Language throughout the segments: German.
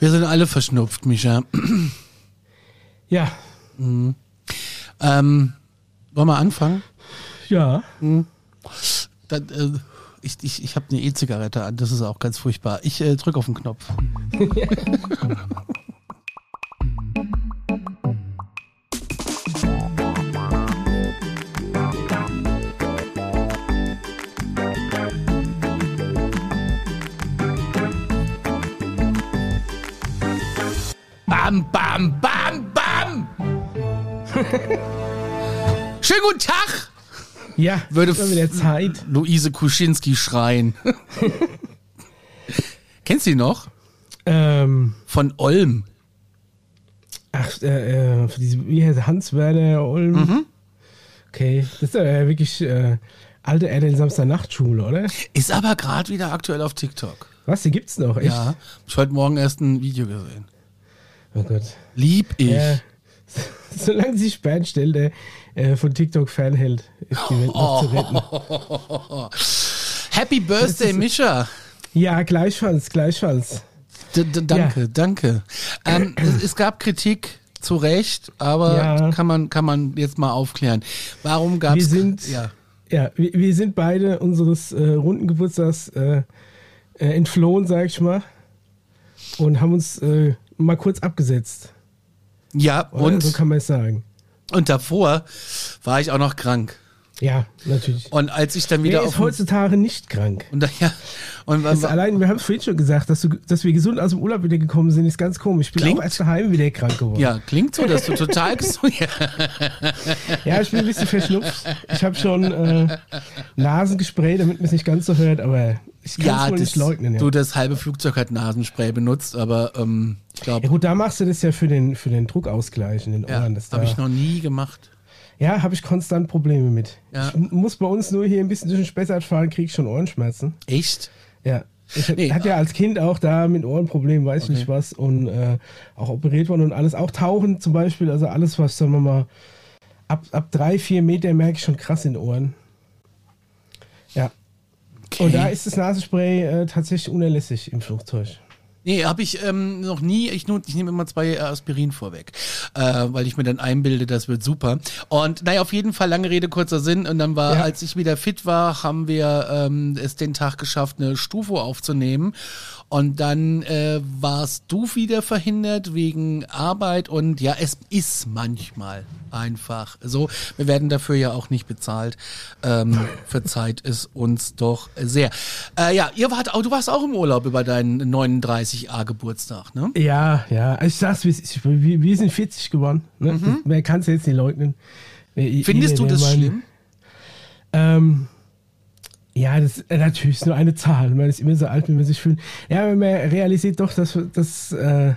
Wir sind alle verschnupft, Micha. Ja, Ähm, wollen wir anfangen? ja. Dann, äh, ich ich, ich habe eine E-Zigarette an, das ist auch ganz furchtbar. Ich äh, drücke auf den Knopf. Schönen guten Tag! Ja, Würde wieder Zeit. Luise Kuschinski schreien. Kennst du die noch? Ähm, Von Olm. ach, äh, äh, wie heißt er? Hans-Werner Olm. Mhm. Okay, das ist äh, wirklich äh, alte Erde in Samstag-Nachtschule, oder? Ist aber gerade wieder aktuell auf TikTok. Was, die gibt's noch, echt? Ja. Hab Ich heute Morgen erst ein Video gesehen. Oh Gott. Lieb ich. Ja. Solange sich Bernd Stelde äh, von TikTok fernhält, ist die Welt noch zu retten. Happy Birthday, Mischa. Ja, gleichfalls, gleichfalls. D danke, danke. Ähm, es, es gab Kritik, zu Recht, aber Ja. kann, man, kann man jetzt mal aufklären. Warum gab Wir es... sind- Ja. Ja, wir, wir sind beide unseres äh, runden Geburtstags äh, äh, entflohen, sag ich mal. Und haben uns äh, mal kurz abgesetzt. Ja, Oder? und, So kann man es sagen. und davor war ich auch noch krank. Ja, natürlich. Und als ich dann wieder Wer auf... ist heutzutage nicht krank? und, da- ja, und, Das allein, wir haben es vorhin schon gesagt, dass, du, dass wir gesund aus dem Urlaub wieder gekommen sind, ist ganz komisch. Ich bin Klingt- auch erst daheim wieder krank geworden. ja, klingt so, dass du total gesund... Ja. Ja, ich bin ein bisschen verschnupft. Ich habe schon äh, Nasengespray, damit man es nicht ganz so hört, aber ich kann Ja, wohl das, nicht leugnen. Ja. du, das halbe Flugzeug hat Nasenspray benutzt, aber ähm, ich glaube, ja gut, da machst du das ja für den, für den Druckausgleich in den ja, Ohren. dass habe ich noch nie gemacht. ja, habe ich konstant Probleme mit. Ja. Ich muss bei uns nur hier ein bisschen durch den Spessart fahren, kriege ich schon Ohrenschmerzen. Echt? Ja. Ich Nee, hatte ja als Kind auch da mit Ohrenproblemen, weiß ich nicht was, und äh, auch operiert worden und alles. Auch Tauchen zum Beispiel, also alles, was, sagen wir mal, ab, ab drei, vier Meter merke ich schon krass in den Ohren. Ja. Okay. Und da ist das Nasenspray äh, tatsächlich unerlässlich im Flugzeug. Nee, habe ich ähm, noch nie. Ich, ich nehme immer zwei äh, Aspirin vorweg, äh, weil ich mir dann einbilde, das wird super. Und naja, auf jeden Fall, lange Rede, kurzer Sinn. Und dann war, Ja. als ich wieder fit war, haben wir ähm, es den Tag geschafft, eine Stufe aufzunehmen. Und dann äh, warst du wieder verhindert wegen Arbeit. Und ja, es ist manchmal einfach so. Wir werden dafür ja auch nicht bezahlt. Ähm, verzeiht es uns doch sehr. Äh, ja, ihr wart auch, du warst auch im Urlaub über deinen 39a Geburtstag, ne? Ja, ja, ich sag's, wir, wir sind 40 geworden. Ne? Wer kann es jetzt nicht leugnen? Wer- Mhm. Findest jeder, du das meinen- schlimm? Ähm, ja, das ist natürlich nur eine Zahl. Man ist immer so alt, wie man sich fühlt. Ja, aber man realisiert doch, dass das. Äh,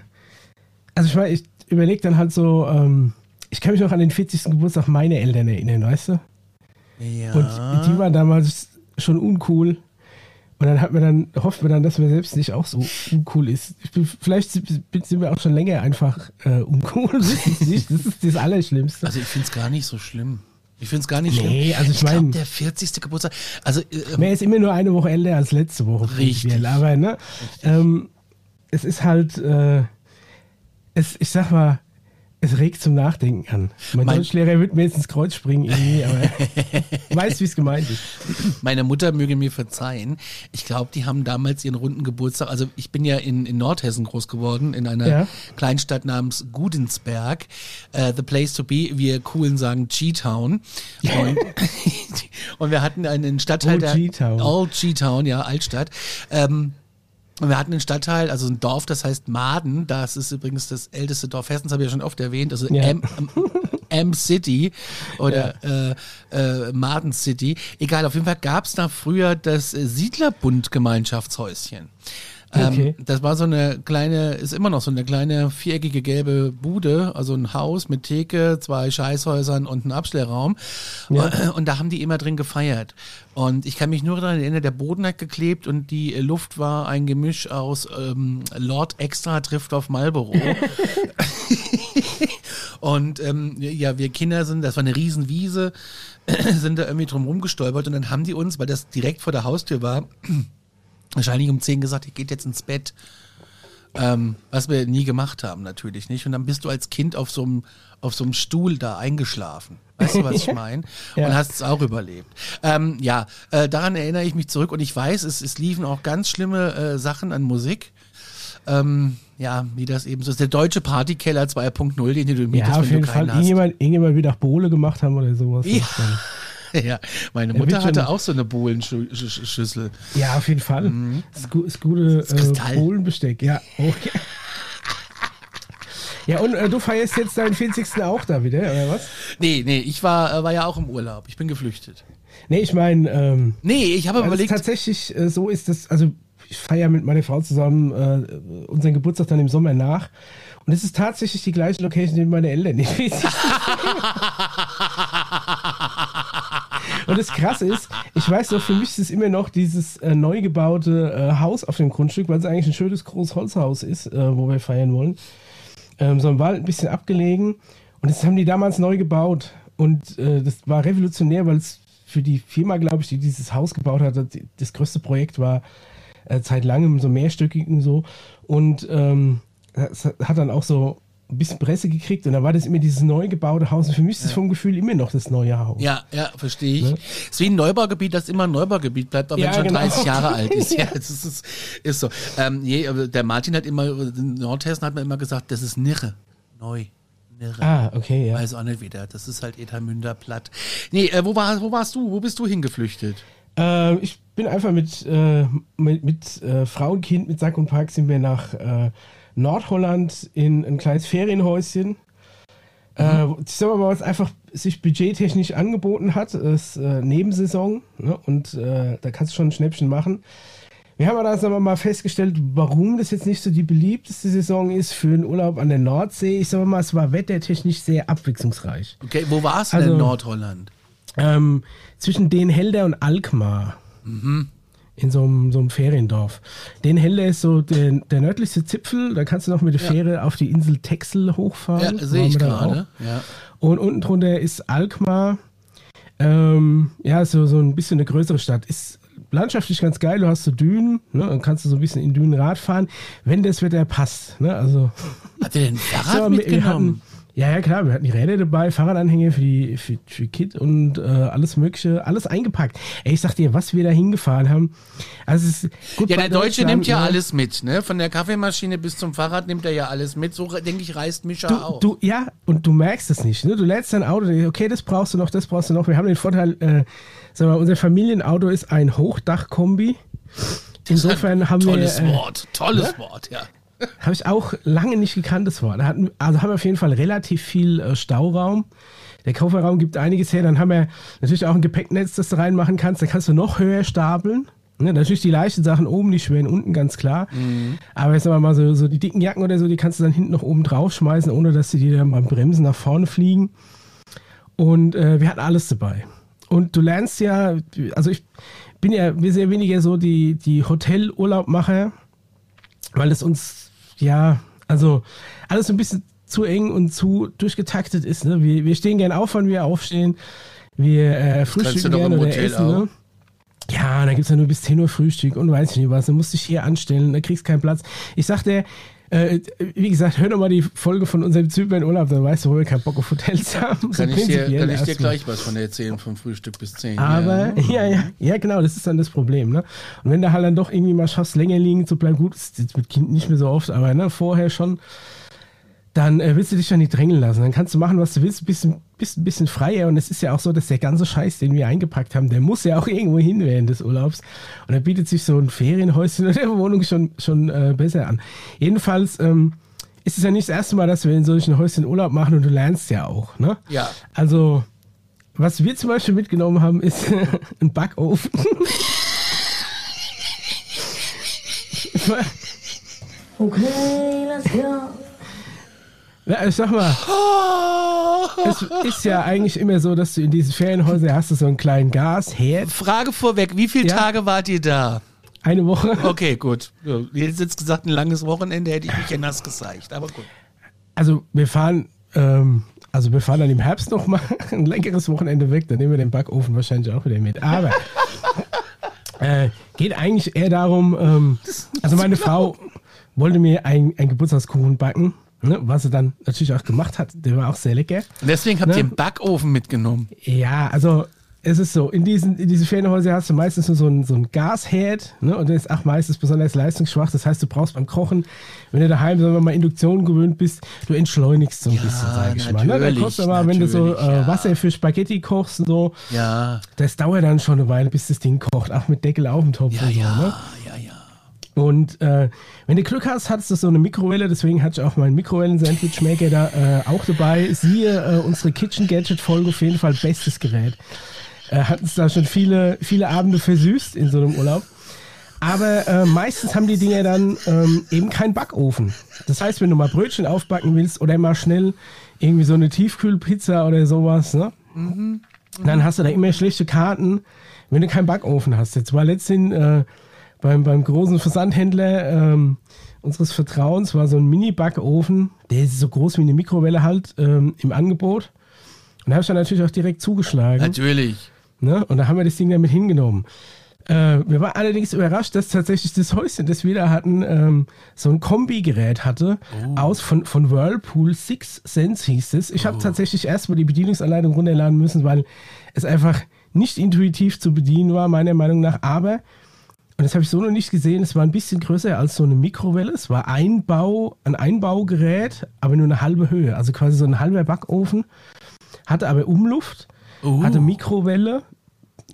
also ich meine, ich überlege dann halt so, ähm, ich kann mich noch an den 40. Geburtstag meiner Eltern erinnern, weißt du? Ja. Und die waren damals schon uncool. Und dann hat man dann, hofft man dann, dass man selbst nicht auch so uncool ist. Bin, vielleicht sind wir auch schon länger einfach äh, uncool. Das ist das Allerschlimmste. also ich finde es gar nicht so schlimm. Ich finde es gar nicht Nee, schlimm. also ich glaube, mein- der 40. Geburtstag, also äh, Man ist immer nur eine Woche älter als letzte Woche. Richtig. Aber ne, ähm, es ist halt, äh, es, ich sag mal, es regt zum Nachdenken an. Mein, Mein- Deutschlehrer wird mir jetzt ins Kreuz springen irgendwie, aber weiß, wie es gemeint ist. meine Mutter möge mir verzeihen. Ich glaube, die haben damals ihren runden Geburtstag. Also ich bin ja in, in Nordhessen groß geworden, in einer Ja. Kleinstadt namens Gudensberg. Äh, the place to be. Wir coolen sagen G-Town. Und, und wir hatten einen Stadtteil Old der G-Town. Old G-Town, ja, Altstadt. Ähm, und wir hatten einen Stadtteil, also ein Dorf, das heißt Maden. Das ist übrigens das älteste Dorf Hessens, habe ich ja schon oft erwähnt. Also Ja. M, M, M-City oder äh, äh, Maden City. Egal, auf jeden Fall gab es da früher das Siedlerbund-Gemeinschaftshäuschen. Okay. Ähm, das war so eine kleine, ist immer noch so eine kleine viereckige gelbe Bude, also ein Haus mit Theke, zwei Scheißhäusern und einem Abstellraum. Ja. Und da haben die immer drin gefeiert. Und ich kann mich nur daran erinnern, der Boden hat geklebt und die Luft war ein Gemisch aus ähm, Lord Extra trifft auf Marlboro. Und ähm, ja, wir Kinder sind, das war eine Riesenwiese, sind da irgendwie drum rumgestolpert und dann haben die uns, weil das direkt vor der Haustür war, wahrscheinlich um 10 gesagt, ihr geht jetzt ins Bett. Ähm, was wir nie gemacht haben, natürlich nicht. Und dann bist du als Kind auf so einem auf so einem Stuhl da eingeschlafen. Weißt du, was ich meine? Ja. Und hast es auch überlebt. Ähm, ja, äh, daran erinnere ich mich zurück und ich weiß, es, es liefen auch ganz schlimme äh, Sachen an Musik. Ähm, ja, wie das eben so ist. Der deutsche Partykeller 2.0, den du mietest, Ja, auf wenn jeden du keinen Fall. hast. Irgendjemand, irgendjemand wird auch Bohle gemacht haben oder sowas. Ja. Das Ja, meine Er Mutter schon- hatte auch so eine Bohlenschüssel. Ja, auf jeden Fall. Das, gu das gute Mhm. Äh, Bohlenbesteck, ja. Okay. Ja, und äh, du feierst jetzt deinen 40. auch da wieder, oder was? Nee, nee, ich war, äh, war ja auch im Urlaub. Ich bin geflüchtet. Nee, ich meine, ähm, Nee, ich habe überlegt. tatsächlich äh, so ist, dass, also ich feiere mit meiner Frau zusammen äh, unseren Geburtstag dann im Sommer nach. Und es ist tatsächlich die gleiche Location, die meine Eltern nicht. Und das Krasse ist, ich weiß noch, für mich ist es immer noch dieses äh, neu gebaute äh, Haus auf dem Grundstück, weil es eigentlich ein schönes, großes Holzhaus ist, äh, wo wir feiern wollen. Ähm, so im Wald ein bisschen abgelegen. Und das haben die damals neu gebaut. Und äh, das war revolutionär, weil es für die Firma, glaube ich, die dieses Haus gebaut hat, das, größte Projekt war äh, seit langem so mehrstöckig und so. Und ähm, hat dann auch so ein bisschen Presse gekriegt und dann war das immer dieses neu gebaute Haus. Und für mich ist es vom Gefühl immer noch das neue Haus. Ja, ja, verstehe ich. Ne? Es ist wie ein Neubaugebiet, das immer ein Neubaugebiet bleibt, auch wenn Ja, es schon genau. 30 Jahre alt ist. Ja, Ja. das ist, ist, ist so. Ähm, je, aber der Martin hat immer, in Nordhessen hat man immer gesagt, das ist Nirre. Neu. Nirre. Ah, okay, ja. Weiß auch nicht wieder. Das ist halt Ethermünder platt. Nee, äh, wo, war, wo warst du? Wo bist du hingeflüchtet? Äh, ich bin einfach mit, äh, mit, mit äh, Frau und Kind, mit Sack und Pack sind wir nach äh, Nordholland in ein kleines Ferienhäuschen. Äh, ich sag mal, was einfach sich budgettechnisch angeboten hat, ist äh, Nebensaison ne? und äh, da kannst du schon ein Schnäppchen machen. Wir haben aber sagen wir mal festgestellt, warum das jetzt nicht so die beliebteste Saison ist für einen Urlaub an der Nordsee. Ich sag mal, es war wettertechnisch sehr abwechslungsreich. Okay, wo warst du Also- denn in Nordholland? Ähm, zwischen Den Helder und Alkmaar. In so einem, so einem Feriendorf. Den Helder ist so der, der nördlichste Zipfel. Da kannst du noch mit der Fähre auf die Insel Texel hochfahren. Ja, sehe ich gerade. Ja. Und unten drunter ist Alkmaar. Ähm, ja, so, so ein bisschen eine größere Stadt. Ist landschaftlich ganz geil. Du hast so Dünen. Ne? Dann kannst du so ein bisschen in Dünen Rad fahren, wenn das Wetter passt. Ne? Also Hat der denn Fahrrad so, mitgenommen? Ja, ja, klar, wir hatten die Räder dabei, Fahrradanhänger für die für, für Kit und äh, alles Mögliche, alles eingepackt. Ey, ich sag dir, was wir da hingefahren haben. Also es ist gut ja, der Deutsche nimmt ja ne? alles mit, ne? Von der Kaffeemaschine bis zum Fahrrad nimmt er ja alles mit. So denke ich, reist Mischa Du, auch. du, ja, und du merkst es nicht. Ne? Du lädst dein Auto, okay, das brauchst du noch, das brauchst du noch. Wir haben den Vorteil, äh, sag mal, unser Familienauto ist ein Hochdachkombi. Insofern haben wir. Tolles äh, Wort, tolles Wort, ja. Habe ich auch lange nicht gekannt, das Wort. Hatten, also haben wir auf jeden Fall relativ viel äh, Stauraum. Der Kofferraum gibt einiges her. Dann haben wir natürlich auch ein Gepäcknetz, das du reinmachen kannst. Da kannst du noch höher stapeln. Ne, natürlich die leichten Sachen oben, die schweren unten, ganz klar. Aber jetzt sagen wir mal so, so die dicken Jacken oder so, die kannst du dann hinten noch oben drauf schmeißen, ohne dass sie dir dann beim Bremsen nach vorne fliegen. Und äh, wir hatten alles dabei. Und du lernst ja, also ich bin ja wir sehr weniger so die, die Hotelurlaubmacher, weil es uns, ja, also alles so ein bisschen zu eng und zu durchgetaktet ist. Ne? Wir, wir stehen gern auf, wann wir aufstehen. Wir äh, frühstücken gerne oder essen. Ne? Ja, da gibt's ja nur bis 10 Uhr Frühstück und weiß ich nicht was. Du musst dich hier anstellen, da kriegst keinen Platz. Ich sagte, äh, wie gesagt, hör doch mal die Folge von unserem Zypern-Urlaub, dann weißt du, wo wir keinen Bock auf Hotels haben. So Kann ich dir, kann ich dir gleich was von erzählen, vom Frühstück bis 10. Aber, ja. ja, ja, genau, das ist dann das Problem, ne? Und wenn du halt dann doch irgendwie mal schaffst, länger liegen zu bleiben, gut, ist jetzt mit Kind nicht mehr so oft, aber ne, vorher schon, dann äh, willst du dich ja nicht drängeln lassen. Dann kannst du machen, was du willst, bist, bist ein bisschen freier. Und es ist ja auch so, dass der ganze Scheiß, den wir eingepackt haben, der muss ja auch irgendwo hin während des Urlaubs. Und da bietet sich so ein Ferienhäuschen oder eine Wohnung schon, schon äh, besser an. Jedenfalls ähm, ist es ja nicht das erste Mal, dass wir in solchen Häuschen Urlaub machen und du lernst ja auch, ne? Ja. Also, was wir zum Beispiel mitgenommen haben, ist ein Backofen. Okay, let's go. Na, ich sag mal, es ist ja eigentlich immer so, dass du in diesen Ferienhäusern hast du so einen kleinen Gasherd, Frage vorweg, wie viele Ja. Tage wart ihr da? eine Woche. Okay, gut. Ja, hättet jetzt gesagt, ein langes Wochenende hätte ich mich ja nass gezeigt, aber gut. Also wir fahren, ähm, also wir fahren dann im Herbst noch mal ein leckeres Wochenende weg, dann nehmen wir den Backofen wahrscheinlich auch wieder mit. Aber äh, geht eigentlich eher darum, ähm, also meine Frau, wollte mir ein, ein Geburtstagskuchen backen, ne, was sie dann natürlich auch gemacht hat. Der war auch sehr lecker. Und deswegen habt Ne? ihr einen Backofen mitgenommen. Ja, also es ist so, in diesen, in diesen Ferienhäusern hast du meistens nur so ein, so ein Gasherd, ne? Und der ist auch meistens besonders leistungsschwach. Das heißt, du brauchst beim Kochen, wenn du daheim, sagen wir mal, Induktion gewöhnt bist, du entschleunigst so ein Ja, bisschen, sag ich mal. Ne? Dann natürlich, kostet aber, wenn du so äh, ja. Wasser für Spaghetti kochst und so, Ja, das dauert dann schon eine Weile, bis das Ding kocht, auch mit Deckel auf dem Topf ja, und so, ne? Und äh, wenn du Glück hast, hattest du so eine Mikrowelle, deswegen hatte ich auch meinen Mikrowellen-Sandwich-Maker da äh, auch dabei. Siehe äh, unsere Kitchen-Gadget-Folge, auf jeden Fall bestes Gerät. Äh, hatten es da schon viele, viele Abende versüßt in so einem Urlaub. Aber äh, meistens haben die Dinger dann ähm, eben keinen Backofen. Das heißt, wenn du mal Brötchen aufbacken willst oder mal schnell irgendwie so eine Tiefkühlpizza oder sowas, ne? dann hast du da immer schlechte Karten, wenn du keinen Backofen hast. Jetzt war letztens äh, beim, beim großen Versandhändler ähm, unseres Vertrauens war so ein Mini-Backofen, der ist so groß wie eine Mikrowelle halt ähm, im Angebot. Und da habe ich dann natürlich auch direkt zugeschlagen. Natürlich. Ne? Und da haben wir das Ding damit hingenommen. Äh, wir waren allerdings überrascht, dass tatsächlich das Häuschen, das wir da hatten, ähm, so ein Kombigerät hatte, aus von, von Whirlpool Six Sense hieß es. Ich habe tatsächlich erstmal die Bedienungsanleitung runterladen müssen, weil es einfach nicht intuitiv zu bedienen war, meiner Meinung nach. Aber, und das habe ich so noch nicht gesehen, es war ein bisschen größer als so eine Mikrowelle. Es war Einbau, ein Einbaugerät, aber nur eine halbe Höhe. Also quasi so ein halber Backofen. Hatte aber Umluft, Oh. hatte Mikrowelle,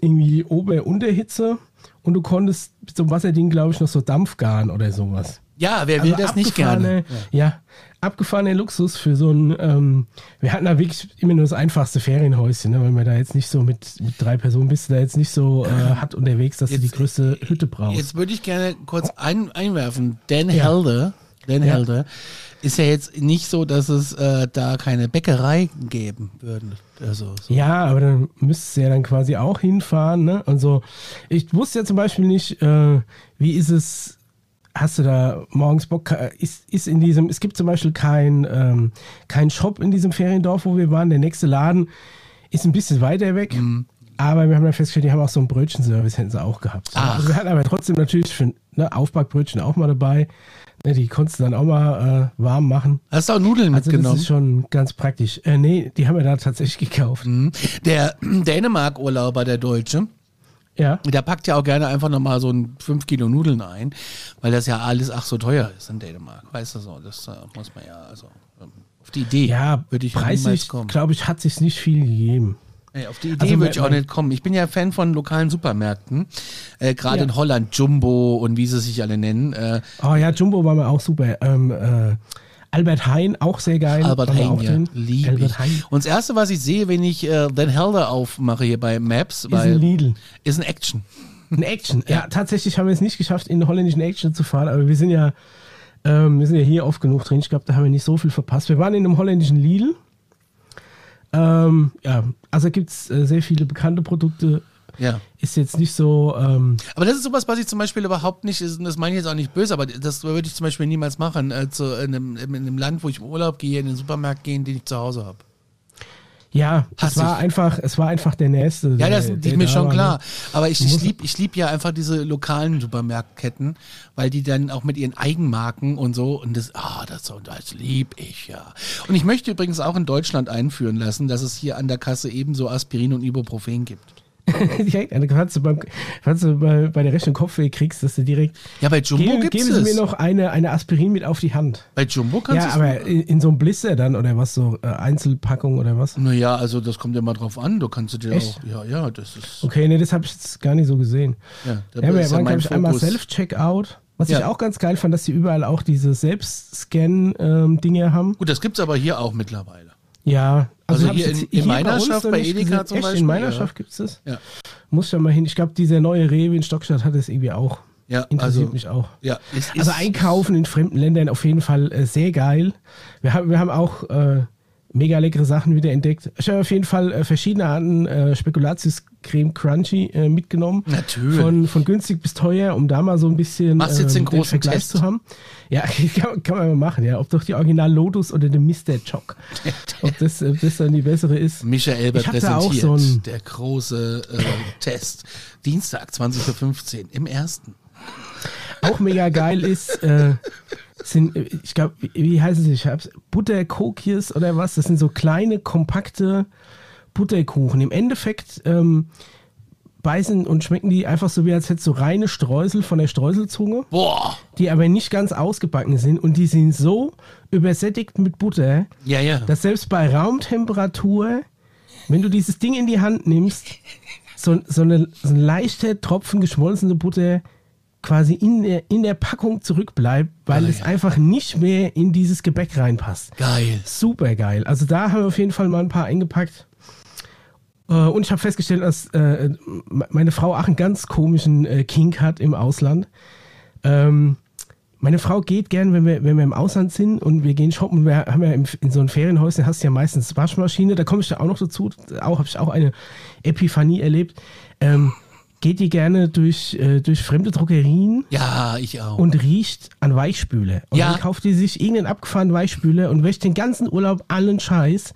irgendwie Ober-Unterhitze und du konntest mit so einem Wasserding, glaube ich, noch so Dampf garen oder sowas. Ja, wer will Also das nicht gerne? abgefahrene- Ja, abgefahrener Luxus für so ein, ähm, wir hatten da wirklich immer nur das einfachste Ferienhäuschen, ne, weil man da jetzt nicht so mit, mit drei Personen bist, du da jetzt nicht so äh, hat unterwegs, dass du die Jetzt- größte Hütte brauchst. Jetzt würde ich gerne kurz ein, einwerfen. Dan Ja. Helder, Dan Ja. Helder, ist ja jetzt nicht so, dass es äh, da keine Bäckerei geben würde. Also, so. Ja, aber dann müsstest du ja dann quasi auch hinfahren, ne? Und so. Ich wusste ja zum Beispiel nicht, äh, wie ist es, hast du da morgens Bock, äh, ist, ist in diesem, es gibt zum Beispiel kein, ähm, kein Shop in diesem Feriendorf, wo wir waren. Der nächste Laden ist ein bisschen weiter weg. Aber wir haben dann festgestellt, die haben auch so einen Brötchenservice, hätten sie auch gehabt. Ach. Also wir hatten aber trotzdem natürlich für ne, Aufbackbrötchen auch mal dabei. Ne, die konntest du dann auch mal äh, warm machen. Hast du auch Nudeln Also das mitgenommen? ist schon ganz praktisch. Äh, nee, die haben wir da tatsächlich gekauft. Mhm. Der Dänemark-Urlauber, der Deutsche, Ja. der packt ja auch gerne einfach nochmal so ein 5 Kilo Nudeln ein, weil das ja alles ach so teuer ist in Dänemark. Weißt du so, das äh, muss man ja, also ähm, auf die Idee Ja, würde ich preislich, kommen. glaube ich, hat sich nicht viel gegeben. Ey, auf die Idee Also würde ich auch nicht kommen. Ich bin ja Fan von lokalen Supermärkten. Äh, Gerade Ja. in Holland, Jumbo und wie sie sich alle nennen. Äh, Oh ja, Jumbo war mir auch super. Ähm, äh, Albert Hein, auch sehr geil. Albert auch ja. Lieb Albert ich. Hein. Und das Erste, was ich sehe, wenn ich äh, Den Helder aufmache hier bei Maps, Ist ein Lidl. ist ein Action. Ein Action. Ja. tatsächlich haben wir es nicht geschafft, in den holländischen Action zu fahren, aber wir sind ja, ähm, wir sind ja hier oft genug drin. Ich glaube, da haben wir nicht so viel verpasst. Wir waren in einem holländischen Lidl. Ähm, ja, also gibt es äh, sehr viele bekannte Produkte. Ja. Ist jetzt nicht so. Ähm, Aber das ist sowas, was ich zum Beispiel überhaupt nicht, das meine ich jetzt auch nicht böse, aber das würde ich zum Beispiel niemals machen, zu, in, einem, in einem Land, wo ich im Urlaub gehe, in den Supermarkt gehen, den ich zu Hause habe. ja, Hass es war ich. einfach, es war einfach der nächste. Ja, das ist mir da schon war, klar. ne? Aber ich, ich lieb, ich lieb ja einfach diese lokalen Supermarktketten, weil die dann auch mit ihren Eigenmarken und so und das, ah, das, so- das lieb ich ja. Und ich möchte übrigens auch in Deutschland einführen lassen, dass es hier an der Kasse ebenso Aspirin und Ibuprofen gibt. direkt, also falls du, beim, falls du bei, bei der rechten Kopfweh kriegst, dass du direkt. Ja, bei Jumbo Geben, gibt's geben Sie es. mir noch eine, eine Aspirin mit auf die Hand. Bei Jumbo kannst Ja, du aber in, in so einem Blister dann oder was, so äh, Einzelpackung oder was? Naja, also das kommt ja mal drauf an. Du kannst du dir Echt? auch, ja, ja, das ist, Okay, nee, das habe ich jetzt gar nicht so gesehen. ja, da Ja, ist ja mein ich, einmal. Self-Checkout. Was Ja. ich auch ganz geil fand, dass sie überall auch diese Selbstscan-Dinge haben. Gut, das gibt's aber hier auch mittlerweile. Ja, Also hab hier in- hier bei meiner Schaft, bei nicht Edeka gesehen. zum Echt, Beispiel, in meiner ja. Schaft gibt es das. Ja, Muss ja mal hin. Ich glaube, dieser neue Rewe in Stockstadt hat das irgendwie auch. ja Interessiert also, mich auch. ja, es Also einkaufen in fremden Ländern auf jeden Fall äh, sehr geil. Wir haben, wir haben auch äh, mega leckere Sachen wieder entdeckt. Ich habe auf jeden Fall äh, verschiedene Arten äh, Spekulatius Creme Crunchy äh, mitgenommen. Natürlich. Von, von günstig bis teuer, um da mal so ein bisschen Machst jetzt den großen Vergleich Test? zu haben. Ja, kann, kann man mal machen, ja. Ob doch die Original Lotus oder der Mr. Choc. Ob das, ob das dann die bessere ist. Michael auch präsentiert so ein- der große äh, Test. Dienstag 20.15 Uhr im ersten. Auch mega geil ist, äh, sind, ich glaube, wie, wie heißen sie? Ich hab's, Butterkokies oder was? Das sind so kleine, kompakte Butterkuchen. Im Endeffekt ähm, beißen und schmecken die einfach so wie als hättest du reine Streusel von der Streuselzunge, Boah. die aber nicht ganz ausgebacken sind und die sind so übersättigt mit Butter, Ja, ja. dass selbst bei Raumtemperatur, wenn du dieses Ding in die Hand nimmst, so, so, eine, so ein leichter Tropfen geschmolzene Butter quasi in der, in der Packung zurückbleibt, weil Geil. es einfach nicht mehr in dieses Gebäck reinpasst. Geil. Super geil. Also da haben wir auf jeden Fall mal ein paar eingepackt. Äh, Und ich habe festgestellt, dass äh, meine Frau auch einen ganz komischen äh, Kink hat im Ausland. Ähm, meine Frau geht gern, wenn wir, wenn wir im Ausland sind und wir gehen shoppen. Wir haben ja in so einem Ferienhäuschen hast du ja meistens Waschmaschine. Da komme ich da auch noch dazu. Auch habe ich auch eine Epiphanie erlebt. Ähm, geht die gerne durch, äh, durch fremde Drogerien Ja, ich auch. und riecht an Weichspüle. Und Ja. dann kauft die sich irgendeinen abgefahrenen Weichspüler und wäscht den ganzen Urlaub allen Scheiß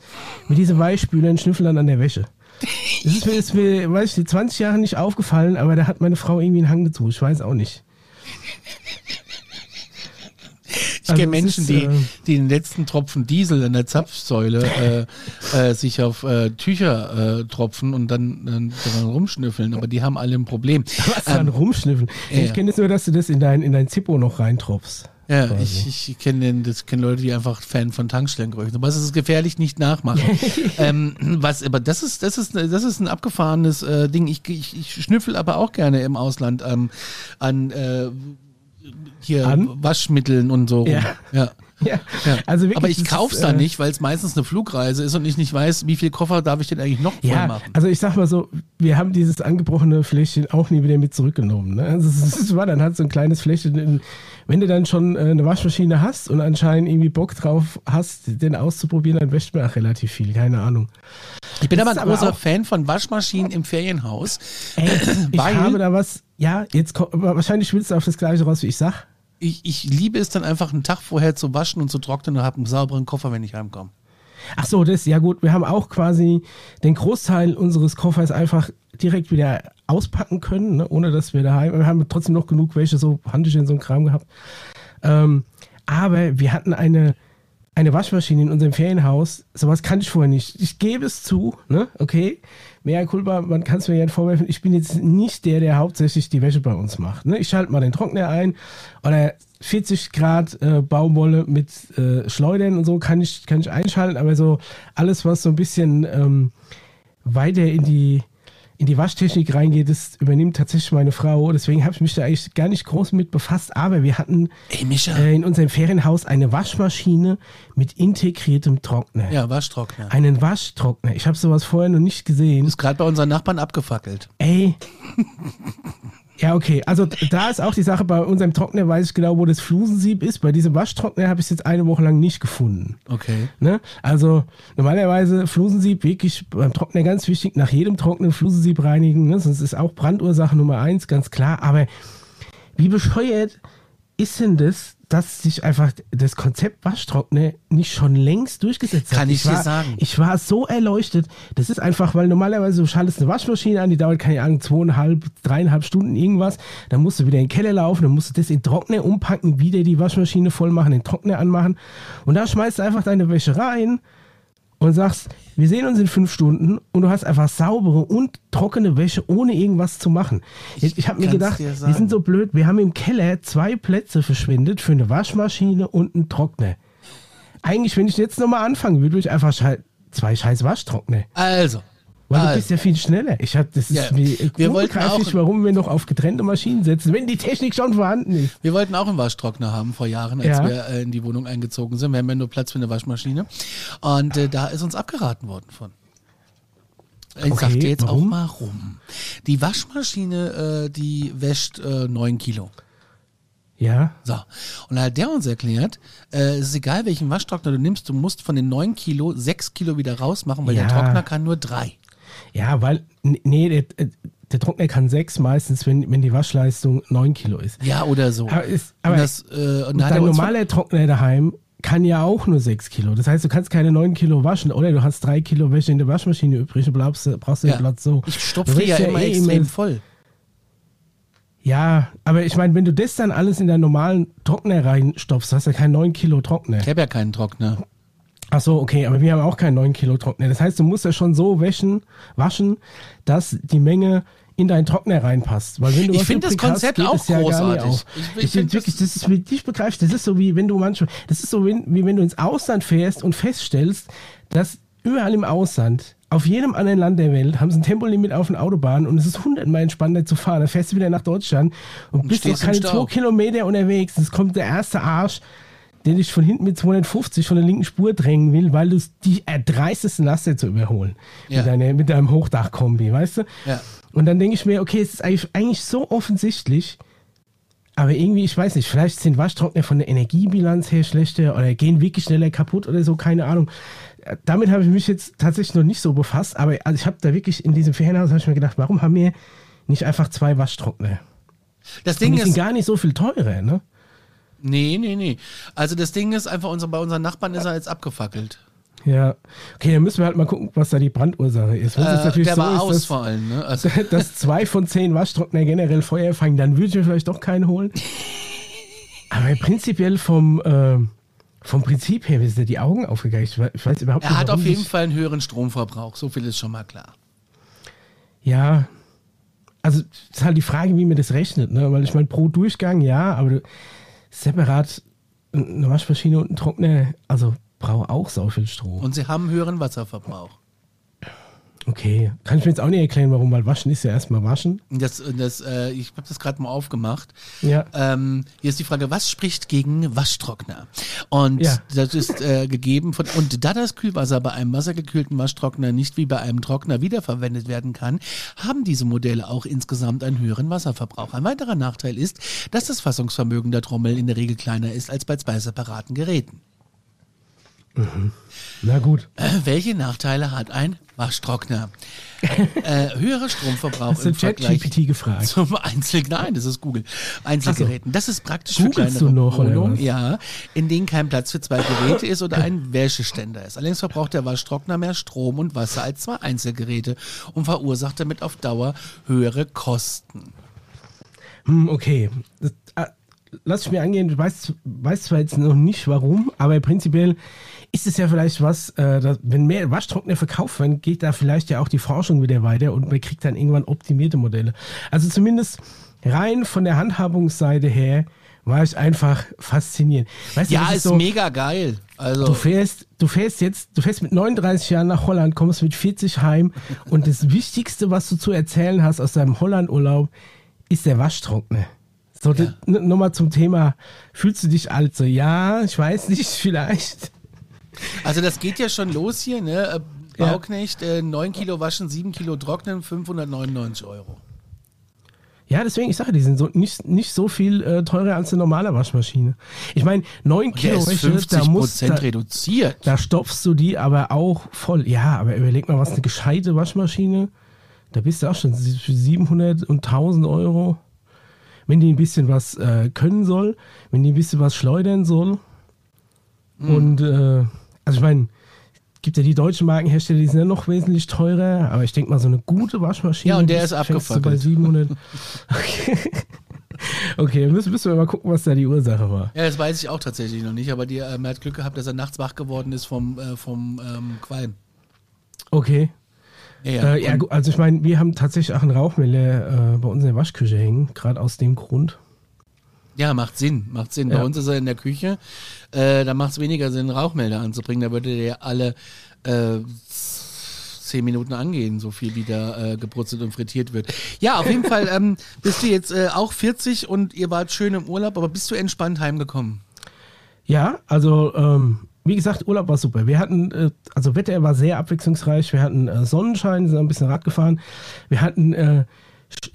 mit diesem Weichspüler und schnüffelt dann an der Wäsche. Das ist mir, ist mir, weiß ich, die 20 Jahre nicht aufgefallen, aber da hat meine Frau irgendwie einen Hang dazu. Ich weiß auch nicht. Ich Also kenne es Menschen, ist, die, äh, die den letzten Tropfen Diesel in der Zapfsäule äh, äh, sich auf äh, Tücher äh, tropfen und dann, daran rumschnüffeln, aber die haben alle ein Problem. Was dann rumschnüffeln. Ähm, ja. Ich kenne jetzt nur, dass du das in dein, in dein Zippo noch reintropfst. Ja, Quasi. ich, ich kenne das Leute, die einfach Fan von Tankstellengerüchen sind. Aber es ist gefährlich, nicht nachmachen. ähm, was, aber das ist, das ist, das ist ein abgefahrenes äh, Ding. Ich, ich, ich schnüffel aber auch gerne im Ausland an, an hier An? Waschmitteln und so. Ja. ja. Ja, Ja. also wirklich. aber ich kauf's ist, dann äh, nicht, weil es meistens eine Flugreise ist und ich nicht weiß, wie viel Koffer darf ich denn eigentlich noch voll Ja, machen. also ich sag mal so, wir haben dieses angebrochene Fläschchen auch nie wieder mit zurückgenommen. Ne? Also es, es war dann halt so ein kleines Fläschchen. in- Wenn du dann schon äh, eine Waschmaschine hast und anscheinend irgendwie Bock drauf hast, den auszuprobieren, dann wäscht man auch relativ viel. Keine Ahnung. Ich bin Das aber ein aber großer auch- Fan von Waschmaschinen im Ferienhaus. Ey, ich habe da was. Ja, jetzt ko- aber wahrscheinlich willst du auf das gleiche raus, wie ich sag. Ich, ich liebe es dann einfach einen Tag vorher zu waschen und zu trocknen und habe einen sauberen Koffer, wenn ich heimkomme. Ach so, das, ja gut, wir haben auch quasi den Großteil unseres Koffers einfach direkt wieder auspacken können, ne, ohne dass wir daheim, wir haben trotzdem noch genug welche so Handtücher in so einem Kram gehabt. Ähm, aber wir hatten eine, eine Waschmaschine in unserem Ferienhaus, sowas kannte ich vorher nicht. Ich gebe es zu, ne, okay, mehr Kulpa, man kann es mir gerne vorwerfen, ich bin jetzt nicht der, der hauptsächlich die Wäsche bei uns macht. Ne? Ich schalte mal den Trockner ein oder 40 Grad äh, Baumwolle mit äh, Schleudern und so kann ich, kann ich einschalten, aber so alles, was so ein bisschen ähm, weiter in die, in die Waschtechnik reingeht, das übernimmt tatsächlich meine Frau. Deswegen habe ich mich da eigentlich gar nicht groß mit befasst, aber wir hatten Ey, äh, in unserem Ferienhaus eine Waschmaschine mit integriertem Trockner. ja, Waschtrockner. Einen Waschtrockner. Ich habe sowas vorher noch nicht gesehen. Ist gerade bei unseren Nachbarn abgefackelt. Ey. Ja, okay. Also da ist auch die Sache, bei unserem Trockner weiß ich genau, wo das Flusensieb ist. Bei diesem Waschtrockner habe ich es jetzt eine Woche lang nicht gefunden. Okay. Ne? Also normalerweise Flusensieb wirklich beim Trockner ganz wichtig, nach jedem Trocknen Flusensieb reinigen, ne? sonst ist auch Brandursache Nummer eins, ganz klar. Aber wie bescheuert ist denn das, dass sich einfach das Konzept Waschtrockner nicht schon längst durchgesetzt hat? Kann ich dir war, sagen. Ich war so erleuchtet. Das ist einfach, weil normalerweise du schaltest eine Waschmaschine an, die dauert, keine Ahnung, zweieinhalb, dreieinhalb Stunden irgendwas. Dann musst du wieder in den Keller laufen, dann musst du das in Trockner umpacken, wieder die Waschmaschine voll machen, den Trockner anmachen. Und da schmeißt du einfach deine Wäsche rein und sagst, wir sehen uns in fünf Stunden und du hast einfach saubere und trockene Wäsche, ohne irgendwas zu machen. Ich, ich habe mir gedacht, wir sind so blöd, wir haben im Keller zwei Plätze verschwendet für eine Waschmaschine und einen Trockner. Eigentlich, wenn ich jetzt nochmal anfangen würde, würde ich einfach zwei scheiß Waschtrockner. Also. Weil du also. bist ja viel schneller. Ich hab, das ist Ja, mir wir wollten auch- warum wir noch auf getrennte Maschinen setzen, wenn die Technik schon vorhanden ist. Wir wollten auch einen Waschtrockner haben vor Jahren, als Ja. wir äh, in die Wohnung eingezogen sind. Wir haben ja nur Platz für eine Waschmaschine. Und äh, da ist uns abgeraten worden von. Ich Okay, sag dir jetzt warum? auch warum. Die Waschmaschine, äh, die wäscht äh, 9 Kilo. Ja, So. Und da hat der uns erklärt, äh, es ist egal, welchen Waschtrockner du nimmst, du musst von den 9 Kilo 6 Kilo wieder rausmachen, weil Ja. der Trockner kann nur 3. ja, weil, nee, der, der Trockner kann sechs meistens, wenn, wenn die Waschleistung neun Kilo ist. Ja, oder so. Aber, ist, aber das, äh, und dein normaler Trockner daheim kann ja auch nur 6 Kilo. Das heißt, du kannst keine 9 Kilo waschen, oder? Du hast 3 Kilo Wäsche in der Waschmaschine übrig und brauchst, brauchst du ja, den Platz so. Ich stopfe wäschst ja immer eh extrem voll. Ja, aber ich meine, wenn du das dann alles in deinen normalen Trockner reinstopfst, hast du ja keinen 9 Kilo Trockner. Ich habe ja keinen Trockner. Ach so, okay, aber wir haben auch keinen 9 Kilo Trockner. Das heißt, du musst ja schon so waschen, waschen dass die Menge in deinen Trockner reinpasst. Weil wenn du Ich was find das hast, Konzept geht auch ja großartig. Ich- Ich, ich wirklich, das ist wie ich begreifst, das ist so wie wenn du manchmal, das ist so wie, wie wenn du ins Ausland fährst und feststellst, dass überall im Ausland, auf jedem anderen Land der Welt, haben sie ein Tempolimit auf den Autobahnen und es ist hundertmal entspannter zu fahren. Dann fährst du wieder nach Deutschland und bist noch keine zwei Kilometer unterwegs. Es kommt der erste Arsch, der dich von hinten mit 250 von der linken Spur drängen will, weil du es die erdreistesten Laster zu überholen. Ja. Mit, deiner, mit deinem Hochdachkombi, weißt du? Ja. Und dann denke ich mir, okay, es ist eigentlich, so offensichtlich, aber irgendwie, ich weiß nicht, vielleicht sind Waschtrockner von der Energiebilanz her schlechter oder gehen wirklich schneller kaputt oder so, keine Ahnung. Damit habe ich mich jetzt tatsächlich noch nicht so befasst, aber also ich habe da wirklich in diesem Ferienhaus habe ich mir gedacht, warum haben wir nicht einfach zwei Waschtrockner? Das Und Ding die sind ist, gar nicht so viel teurer, ne? Nee, nee, nee. Also das Ding ist einfach, unser, bei unseren Nachbarn ist er jetzt abgefackelt. Ja. Okay, dann müssen wir halt mal gucken, was da die Brandursache ist. Wenn es Äh, natürlich der so war ist, aus dass- vor allem, ne? Also, dass zwei von zehn Waschtrockner generell Feuer fangen, dann würde ich mir vielleicht doch keinen holen. Aber prinzipiell vom, ähm, vom Prinzip her ist ja die Augen aufgegangen. Ich we- ich weiß überhaupt er nicht, hat warum auf jeden Fall einen höheren Stromverbrauch. So viel ist schon mal klar. Ja, also es ist halt die Frage, wie man das rechnet, ne? Weil ich meine, pro Durchgang ja, aber du, separat eine Waschmaschine und ein Trockner, also braucht auch so viel Strom. Und sie haben höheren Wasserverbrauch. Okay, kann ich mir jetzt auch nicht erklären, warum, weil Waschen ist ja erstmal Waschen. Das, das, äh, ich habe das gerade mal aufgemacht. Ja. Ähm, hier ist die Frage, was spricht gegen Waschtrockner? Und Ja. das ist äh, gegeben von, und da das Kühlwasser bei einem wassergekühlten Waschtrockner nicht wie bei einem Trockner wiederverwendet werden kann, haben diese Modelle auch insgesamt einen höheren Wasserverbrauch. Ein weiterer Nachteil ist, dass das Fassungsvermögen der Trommel in der Regel kleiner ist als bei zwei separaten Geräten. Na gut. Äh, welche Nachteile hat ein Waschtrockner? äh, höherer Stromverbrauch du im Vergleich ChatGPT gefragt? zum Einzel, nein, das ist Google. Einzelgeräten. Das ist praktisch für Googlest kleinere du noch, Wohnungen, ja, in denen kein Platz für zwei Geräte ist oder ein Wäscheständer ist. Allerdings verbraucht der Waschtrockner mehr Strom und Wasser als zwei Einzelgeräte und verursacht damit auf Dauer höhere Kosten. Hm, okay. Das, äh, lass ich mir angehen. Du weißt, weißt zwar jetzt noch nicht warum, aber prinzipiell ist es ja vielleicht was, äh, dass, wenn mehr Waschtrockner verkauft werden, geht da vielleicht ja auch die Forschung wieder weiter und man kriegt dann irgendwann optimierte Modelle. Also zumindest rein von der Handhabungsseite her war ich einfach fasziniert. Weißt du, Ja, das ist so, mega geil. Also, Du fährst, du fährst jetzt, du fährst mit 39 Jahren nach Holland, kommst mit 40 heim und das Wichtigste, was du zu erzählen hast aus deinem Hollandurlaub, ist der Waschtrockner. So, ja. nochmal zum Thema, fühlst du dich alt so? Ja, ich weiß nicht, vielleicht. Also das geht ja schon los hier, ne? Äh, Ja. Bauknecht, äh, 9 Kilo waschen, 7 Kilo trocknen, 599 Euro. Ja, deswegen, ich sage, die sind so nicht, nicht so viel äh, teurer als eine normale Waschmaschine. Ich meine, 9 Der Kilo ist Wäsche, 50 da muss, Prozent da, reduziert. da stopfst du die aber auch voll. Ja, aber überleg mal, was eine gescheite Waschmaschine, da bist du auch schon für 700 und 1000 Euro. Wenn die ein bisschen was äh, können soll, wenn die ein bisschen was schleudern soll. Hm. Und, äh, also ich meine, gibt ja die deutschen Markenhersteller, die sind ja noch wesentlich teurer, aber ich denke mal, so eine gute Waschmaschine. Ja, und der ist du bei abgefackelt. 700. Okay, okay müssen, müssen wir mal gucken, was da die Ursache war. Ja, das weiß ich auch tatsächlich noch nicht, aber die, äh, man hat Glück gehabt, dass er nachts wach geworden ist vom, äh, vom ähm, Qualm. Okay. Ja, Äh, ja, also ich meine, wir haben tatsächlich auch einen Rauchmelder äh, bei uns in der Waschküche hängen, gerade aus dem Grund. Ja, macht Sinn, macht Sinn. Bei Ja. uns ist er in der Küche, äh, da macht es weniger Sinn, Rauchmelder anzubringen, da würde der alle äh, zehn Minuten angehen, so viel wie da äh, gebrutzelt und frittiert wird. Ja, auf jeden Fall ähm, bist du jetzt äh, auch 40 und ihr wart schön im Urlaub, aber bist du entspannt heimgekommen? Ja, also ähm, wie gesagt, Urlaub war super. Wir hatten, äh, also Wetter war sehr abwechslungsreich. Wir hatten äh, Sonnenschein, sind ein bisschen Rad gefahren. Wir hatten,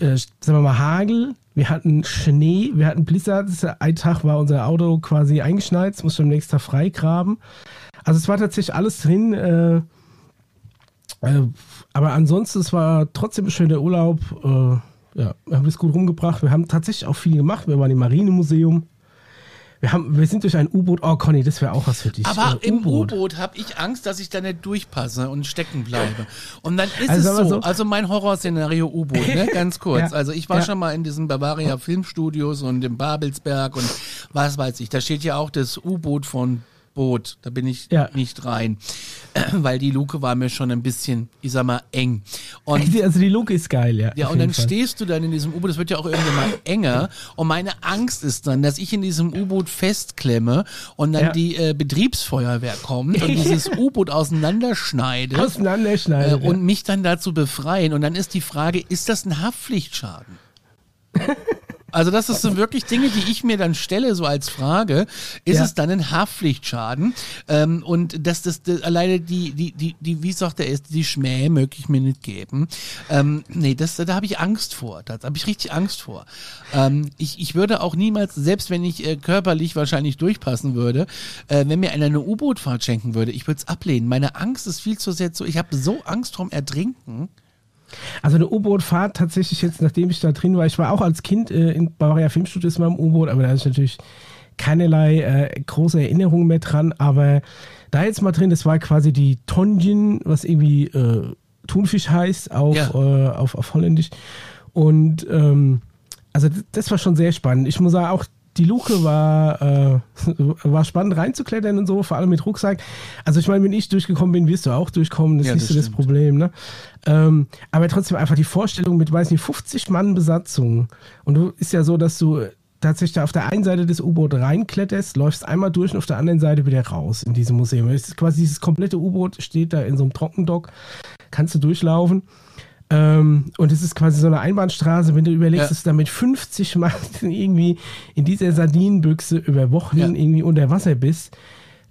äh, sagen wir mal, Hagel. Wir hatten Schnee. Wir hatten Blizzard. Ein Tag war unser Auto quasi eingeschneit. Es musste am nächsten Tag freigraben. Also es war tatsächlich alles drin. Äh, äh, aber ansonsten, es war trotzdem ein schöner Urlaub. Äh, ja, wir haben das gut rumgebracht. Wir haben tatsächlich auch viel gemacht. Wir waren im Marinemuseum. Wir haben, wir sind durch ein U-Boot. Oh, Conny, das wäre auch was für dich. Aber Äh, im U-Boot habe ich Angst, dass ich da nicht durchpasse und stecken bleibe. Und dann ist Also es so, so- also mein Horrorszenario U-Boot, ne? ganz kurz. Ja. Also ich war Ja. schon mal in diesen Bavaria Filmstudios und im Babelsberg und was weiß ich. Da steht ja auch das U-Boot von Boot. Da bin ich Ja. nicht rein, weil die Luke war mir schon ein bisschen, ich sag mal, eng. Und Also die Luke ist geil, ja. ja, und dann Fall. stehst du dann in diesem U-Boot, das wird ja auch irgendwann mal enger. Und meine Angst ist dann, dass ich in diesem U-Boot festklemme und dann Ja. die äh, Betriebsfeuerwehr kommt und dieses U-Boot auseinanderschneidet Auseinanderschneiden. äh, und mich dann dazu befreien. Und dann ist die Frage, ist das ein Haftpflichtschaden? Also das ist so wirklich Dinge, die ich mir dann stelle, so als Frage. Ist Ja. es dann ein Haftpflichtschaden? Ähm, und dass das, das alleine die, die, die, die, wie sagt er, ist die Schmäh möchte ich mir nicht geben. Ähm, nee, das, da habe ich Angst vor. Da habe ich richtig Angst vor. Ähm, ich, ich würde auch niemals, selbst wenn ich äh, körperlich wahrscheinlich durchpassen würde, äh, wenn mir einer eine U-Boot-Fahrt schenken würde, ich würde es ablehnen. Meine Angst ist viel zu sehr zu, ich habe so Angst vorm Ertrinken. Also eine U-Boot-Fahrt tatsächlich jetzt, nachdem ich da drin war, ich war auch als Kind äh, in Bavaria Filmstudios mal im U-Boot, aber da ist natürlich keinerlei äh, große Erinnerungen mehr dran, aber da jetzt mal drin, das war quasi die Tonjin, was irgendwie äh, Thunfisch heißt auf, Ja. äh, auf, auf Holländisch und ähm, also das war schon sehr spannend. Ich muss sagen, auch die Luke war, äh, war spannend reinzuklettern und so, vor allem mit Rucksack. Also ich meine, wenn ich durchgekommen bin, wirst du auch durchkommen, das Ja, ist nicht das so das. Problem. Ne? Ähm, aber trotzdem einfach die Vorstellung mit, weiß nicht, 50 Mann Besatzung. Und du ist ja so, dass du tatsächlich da auf der einen Seite des U-Boot reinkletterst, läufst einmal durch und auf der anderen Seite wieder raus in diesem Museum. Es ist quasi dieses komplette U-Boot steht da in so einem Trockendock, kannst du durchlaufen. Ähm, und es ist quasi so eine Einbahnstraße, wenn du überlegst, Ja. dass du da mit 50 Mann irgendwie in dieser Sardinenbüchse über Wochen Ja. irgendwie unter Wasser bist,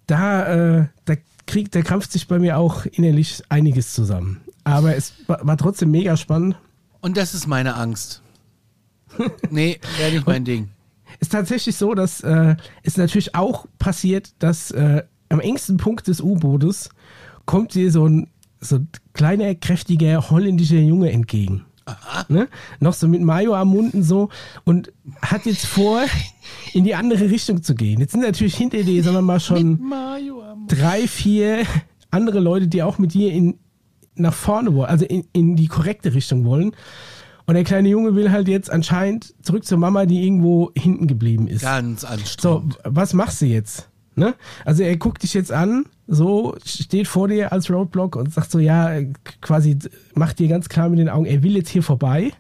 da, äh, da kriegt, da krampft sich bei mir auch innerlich einiges zusammen. Aber es war, war trotzdem mega spannend. Und das ist meine Angst. Nee, wäre nicht mein Ding. Ist tatsächlich so, dass äh, es natürlich auch passiert, dass äh, am engsten Punkt des U-Bootes kommt dir so ein, so ein kleiner, kräftiger holländischer Junge entgegen. Ne? Noch so mit Mayo am Mund und so und hat jetzt vor, in die andere Richtung zu gehen. Jetzt sind natürlich hinter dir, sagen wir mal, schon drei, vier andere Leute, die auch mit dir in, nach vorne wollen, also in, in die korrekte Richtung wollen. Und der kleine Junge will halt jetzt anscheinend zurück zur Mama, die irgendwo hinten geblieben ist. Ganz So, anstrengend. was machst du jetzt? Ne? Also er guckt dich jetzt an, so steht vor dir als Roadblock und sagt so, ja, quasi macht dir ganz klar mit den Augen, er will jetzt hier vorbei.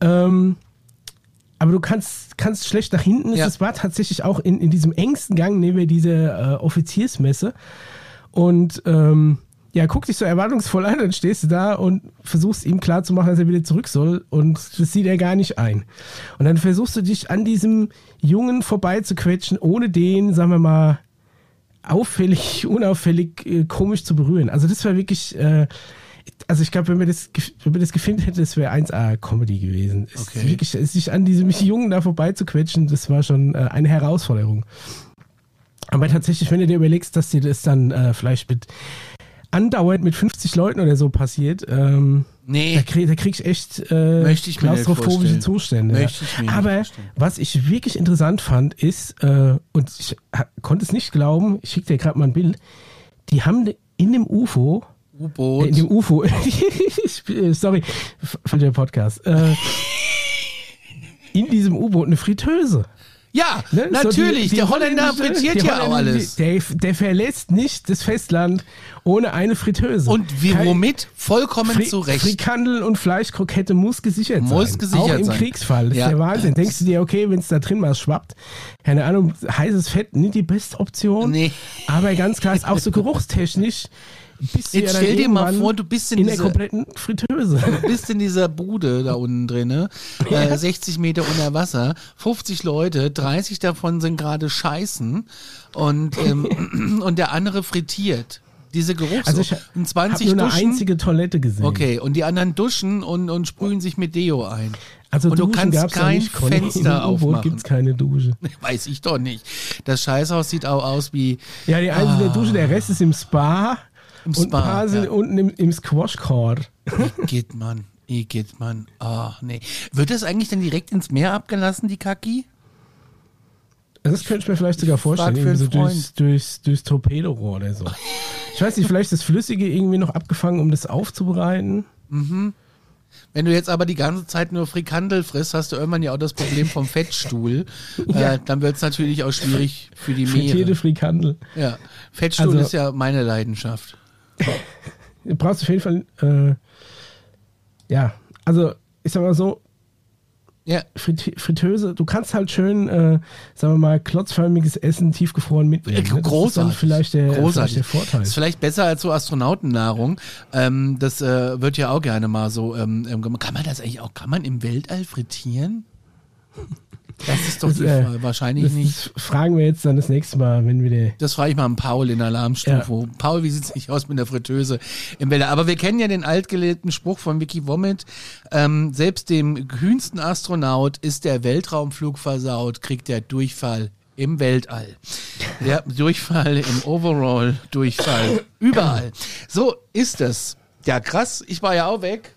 Ähm, aber du kannst, kannst schlecht nach hinten. Ja. Es war tatsächlich auch in, in diesem engsten Gang neben dieser äh, Offiziersmesse. Und ähm, ja, guck dich so erwartungsvoll an, dann stehst du da und versuchst ihm klarzumachen, dass er wieder zurück soll. Und das sieht er gar nicht ein. Und dann versuchst du dich an diesem Jungen vorbeizuquetschen, ohne den, sagen wir mal, auffällig, unauffällig äh, komisch zu berühren. Also das war wirklich, äh, also ich glaube, wenn wir das, wenn wir das gefilmt hätten, das wäre 1A Comedy gewesen. Es Okay. ist wirklich, es sich an diesem Jungen da vorbeizuquetschen, das war schon äh, eine Herausforderung. Aber tatsächlich, wenn du dir überlegst, dass dir das dann äh, vielleicht mit andauernd mit 50 Leuten oder so passiert, ähm, da, Nee, krieg, da krieg ich echt äh, Möchte ich klaustrophobische. Zustände. Möchte ich mir Aber was ich wirklich interessant fand, ist, äh, und ich konnte es nicht glauben, ich schicke dir gerade mal ein Bild, die haben in dem UFO, äh, U-Boot. in dem UFO, äh, sorry, falscher Podcast, äh, in diesem U-Boot eine Fritteuse. Ja, Ne? So natürlich. die- die der Holländer frittiert ja auch alles. Der, der verlässt nicht das Festland ohne eine Fritteuse. Und wie, womit? Vollkommen Fri zu Recht. Frikandel und Fleischkrokette muss gesichert sein. Muss gesichert Auch im sein. Kriegsfall. Das Ja. ist der Wahnsinn. Denkst du dir, okay, wenn es da drin mal schwappt, keine Ahnung, heißes Fett, nicht die beste Option. Nee. Aber ganz klar ist auch so geruchstechnisch. Bist du Jetzt ja stell dir mal vor, du bist in in der diese- kompletten Fritteuse. bist in dieser Bude da unten drin, ne? äh, 60 Meter unter Wasser, 50 Leute, 30 davon sind gerade scheißen und, ähm, und der andere frittiert. Diese Geruchs Also ich und habe 20 nur eine duschen. einzige Toilette gesehen. Okay, und die anderen duschen und, und sprühen sich mit Deo ein. Also und du kannst gab's ja kein nicht, Conny. Fenster aufmachen. gibt es keine Dusche. Weiß ich doch nicht. Das Scheißhaus sieht auch aus wie Ja, die einzelne Dusche, der Rest ist im Spa. Im und Spa, sind ja. unten im, im Squash-Court. geht man, geht man. Ach nee. Wird das eigentlich dann direkt ins Meer abgelassen, die Kaki? Das könnte ich mir vielleicht sogar vorstellen, irgendwie so durchs, durchs, durchs Torpedorohr oder so. Ich weiß nicht, vielleicht das Flüssige irgendwie noch abgefangen, um das aufzubereiten. Wenn du jetzt aber die ganze Zeit nur Frikandel frisst, hast du irgendwann ja auch das Problem vom Fettstuhl. Ja. äh, dann wird es natürlich auch schwierig für die Frittierte Meere. Frikandel. Ja. Fettstuhl Also- ist ja meine Leidenschaft. Du brauchst auf jeden Fall, äh, ja, also ich sag mal so, Ja, Frit Fritteuse, du kannst halt schön, äh, sagen wir mal, klotzförmiges Essen tiefgefroren mitnehmen. Das ist dann großartig. vielleicht der, vielleicht großartig. der Vorteil. Ist vielleicht besser als so Astronautennahrung. Ähm, das äh, wird ja auch gerne mal so. Ähm, ähm, gemacht. kann man das eigentlich auch? Kann man im Weltall frittieren? Das ist doch Das, die äh, Frage. Wahrscheinlich Das, nicht. das fragen wir jetzt dann das nächste Mal, wenn wir die, Das frage ich mal an Paul in der Alarmstufe. Paul, wie sieht's nicht aus mit der Fritteuse im Weltall? Aber wir kennen ja den altgelehrten Spruch von Vicky Womit. Ähm, selbst dem kühnsten Astronaut ist der Weltraumflug versaut, kriegt der Durchfall im Weltall. Ja, Durchfall im Overall, Durchfall überall. So ist es. Ja, krass. Ich war ja auch weg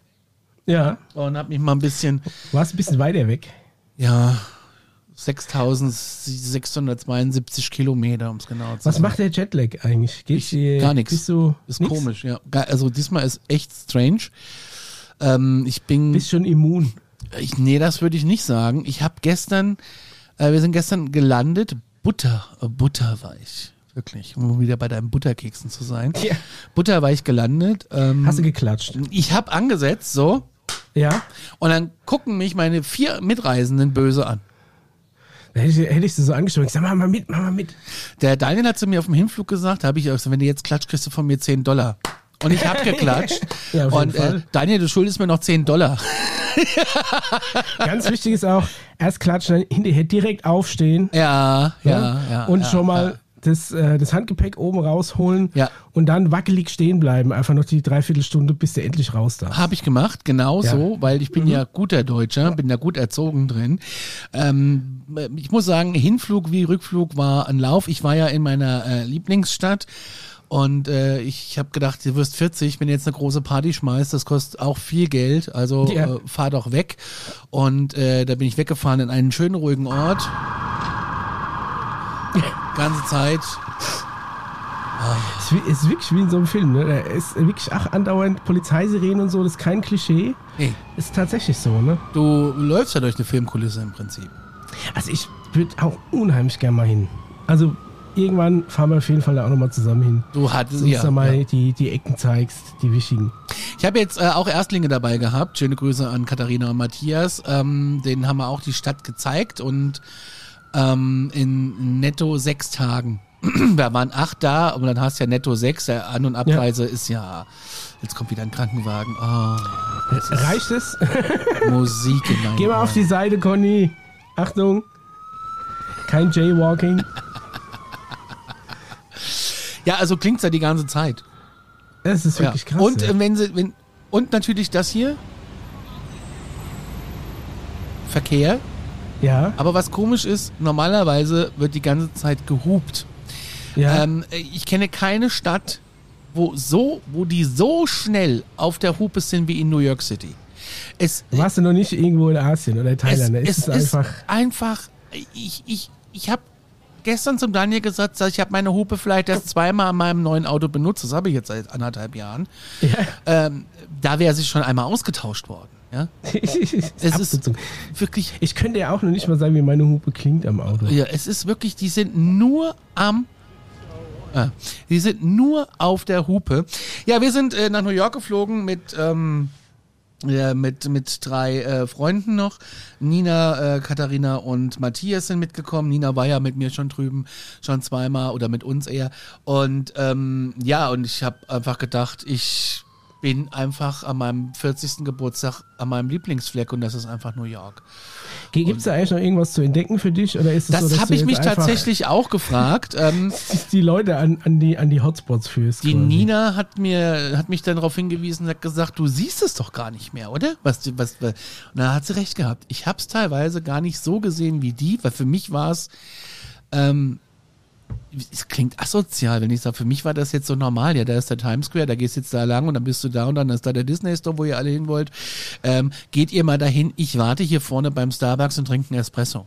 ja, und habe mich mal ein bisschen, warst ein bisschen weiter weg. ja, 6672 Kilometer, um es genau zu Was sagen. macht der Jetlag eigentlich? Geht Ich- dir- gar. Bist du Ist nix? komisch, ja. Also diesmal ist echt strange. Ähm, ich bin, Bist schon immun. ich, nee, das würde ich nicht sagen. Ich habe gestern, äh, wir sind gestern gelandet, Butter, äh, butterweich. Wirklich, um wieder bei deinen Butterkeksen zu sein. Ja. Butterweich gelandet. Ähm, Hast du geklatscht? ich habe angesetzt, so, Ja. und dann gucken mich meine vier Mitreisenden böse an. Hätte ich, hätte ich sie so angeschaut. Ich sag, mach mal mit, mach mal mit. Der Daniel hat zu mir auf dem Hinflug gesagt, da habe ich auch gesagt, wenn du jetzt klatscht, kriegst du von mir 10 Dollar. Und ich habe geklatscht. Ja, auf jeden und äh. Daniel, du schuldest mir noch 10 Dollar. Ganz wichtig ist auch, erst klatschen, dann hinterher direkt aufstehen. Ja, ja, ja. und ja, schon mal. Das, äh, das Handgepäck oben rausholen Ja. und dann wackelig stehen bleiben. Einfach noch die Dreiviertelstunde, bis der endlich raus darf. Habe ich gemacht, genau Ja. so, weil ich bin ja guter Deutscher, bin da gut erzogen drin. Ähm, ich muss sagen, Hinflug wie Rückflug war ein Lauf. Ich war ja in meiner äh, Lieblingsstadt und äh, ich habe gedacht, du wirst 40, wenn du jetzt eine große Party schmeißt, das kostet auch viel Geld, also Ja. äh, fahr doch weg. Und äh, da bin ich weggefahren in einen schönen, ruhigen Ort. Ganze Zeit. Es ist ist wirklich wie in so einem Film. Ne? Da ist wirklich ach, andauernd Polizeisirenen und so. Das ist kein Klischee. Hey, Ist tatsächlich so. Ne? du läufst ja durch eine Filmkulisse im Prinzip. Also ich würde auch unheimlich gerne mal hin. Also irgendwann fahren wir auf jeden Fall da auch nochmal zusammen hin. Du hattest ja, mal ja. die, die Ecken zeigst, die wichtigen. Ich habe jetzt äh, auch Erstlinge dabei gehabt. Schöne Grüße an Katharina und Matthias. Ähm, denen haben wir auch die Stadt gezeigt und ähm, in netto sechs Tagen. Wir waren acht da, aber dann hast du ja netto sechs. Der An- und Abreise ist ja. Jetzt kommt wieder ein Krankenwagen. Oh, Reicht es? Musik in Geh mal auf die Seite, Conny. Achtung. Kein Jaywalking. Ja, also klingt's ja die ganze Zeit. Das ist Ja. wirklich krass. Und ja. äh, wenn sie, wenn und natürlich das hier. Verkehr. Ja, Aber was komisch ist, normalerweise wird die ganze Zeit gehupt. ja. Ähm, ich kenne keine Stadt, wo so, wo die so schnell auf der Hupe sind wie in New York City. Es, Warst du noch nicht irgendwo in Asien oder in es, Thailand? Es es einfach. ist einfach, ich, ich, ich habe gestern zum Daniel gesagt, ich habe meine Hupe vielleicht erst zweimal an meinem neuen Auto benutzt. Das habe ich jetzt seit anderthalb Jahren. Ja. Ähm, da wäre sie schon einmal ausgetauscht worden. Ja? es ist wirklich, Ich könnte ja auch noch nicht mal sagen, wie meine Hupe klingt am Auto. ja, es ist wirklich, die sind nur am Ah, die sind nur auf der Hupe. Ja, wir sind äh, nach New York geflogen mit, ähm, ja, mit, mit drei äh, Freunden noch. Nina, äh, Katharina und Matthias sind mitgekommen. Nina war ja mit mir schon drüben, schon zweimal oder mit uns eher. Und ähm, ja, und ich habe einfach gedacht, ich bin einfach an meinem 40. Geburtstag an meinem Lieblingsfleck und das ist einfach New York. Gibt es da eigentlich noch irgendwas zu entdecken für dich? Oder ist so, Das dass habe ich mich tatsächlich auch gefragt. Ähm, die Leute an, an, die, an die Hotspots führst? Die quasi. Nina hat mir, hat mich dann darauf hingewiesen und hat gesagt, du siehst es doch gar nicht mehr, oder? Was, was, was. Und da hat sie recht gehabt. Ich habe es teilweise gar nicht so gesehen wie die, weil für mich war es, ähm, es klingt asozial, wenn ich sage, für mich war das jetzt so normal. Ja, da ist der Times Square, da gehst du jetzt da lang und dann bist du da und dann ist da der Disney Store, wo ihr alle hin wollt. Ähm, geht ihr mal dahin, ich warte hier vorne beim Starbucks und trinke einen Espresso.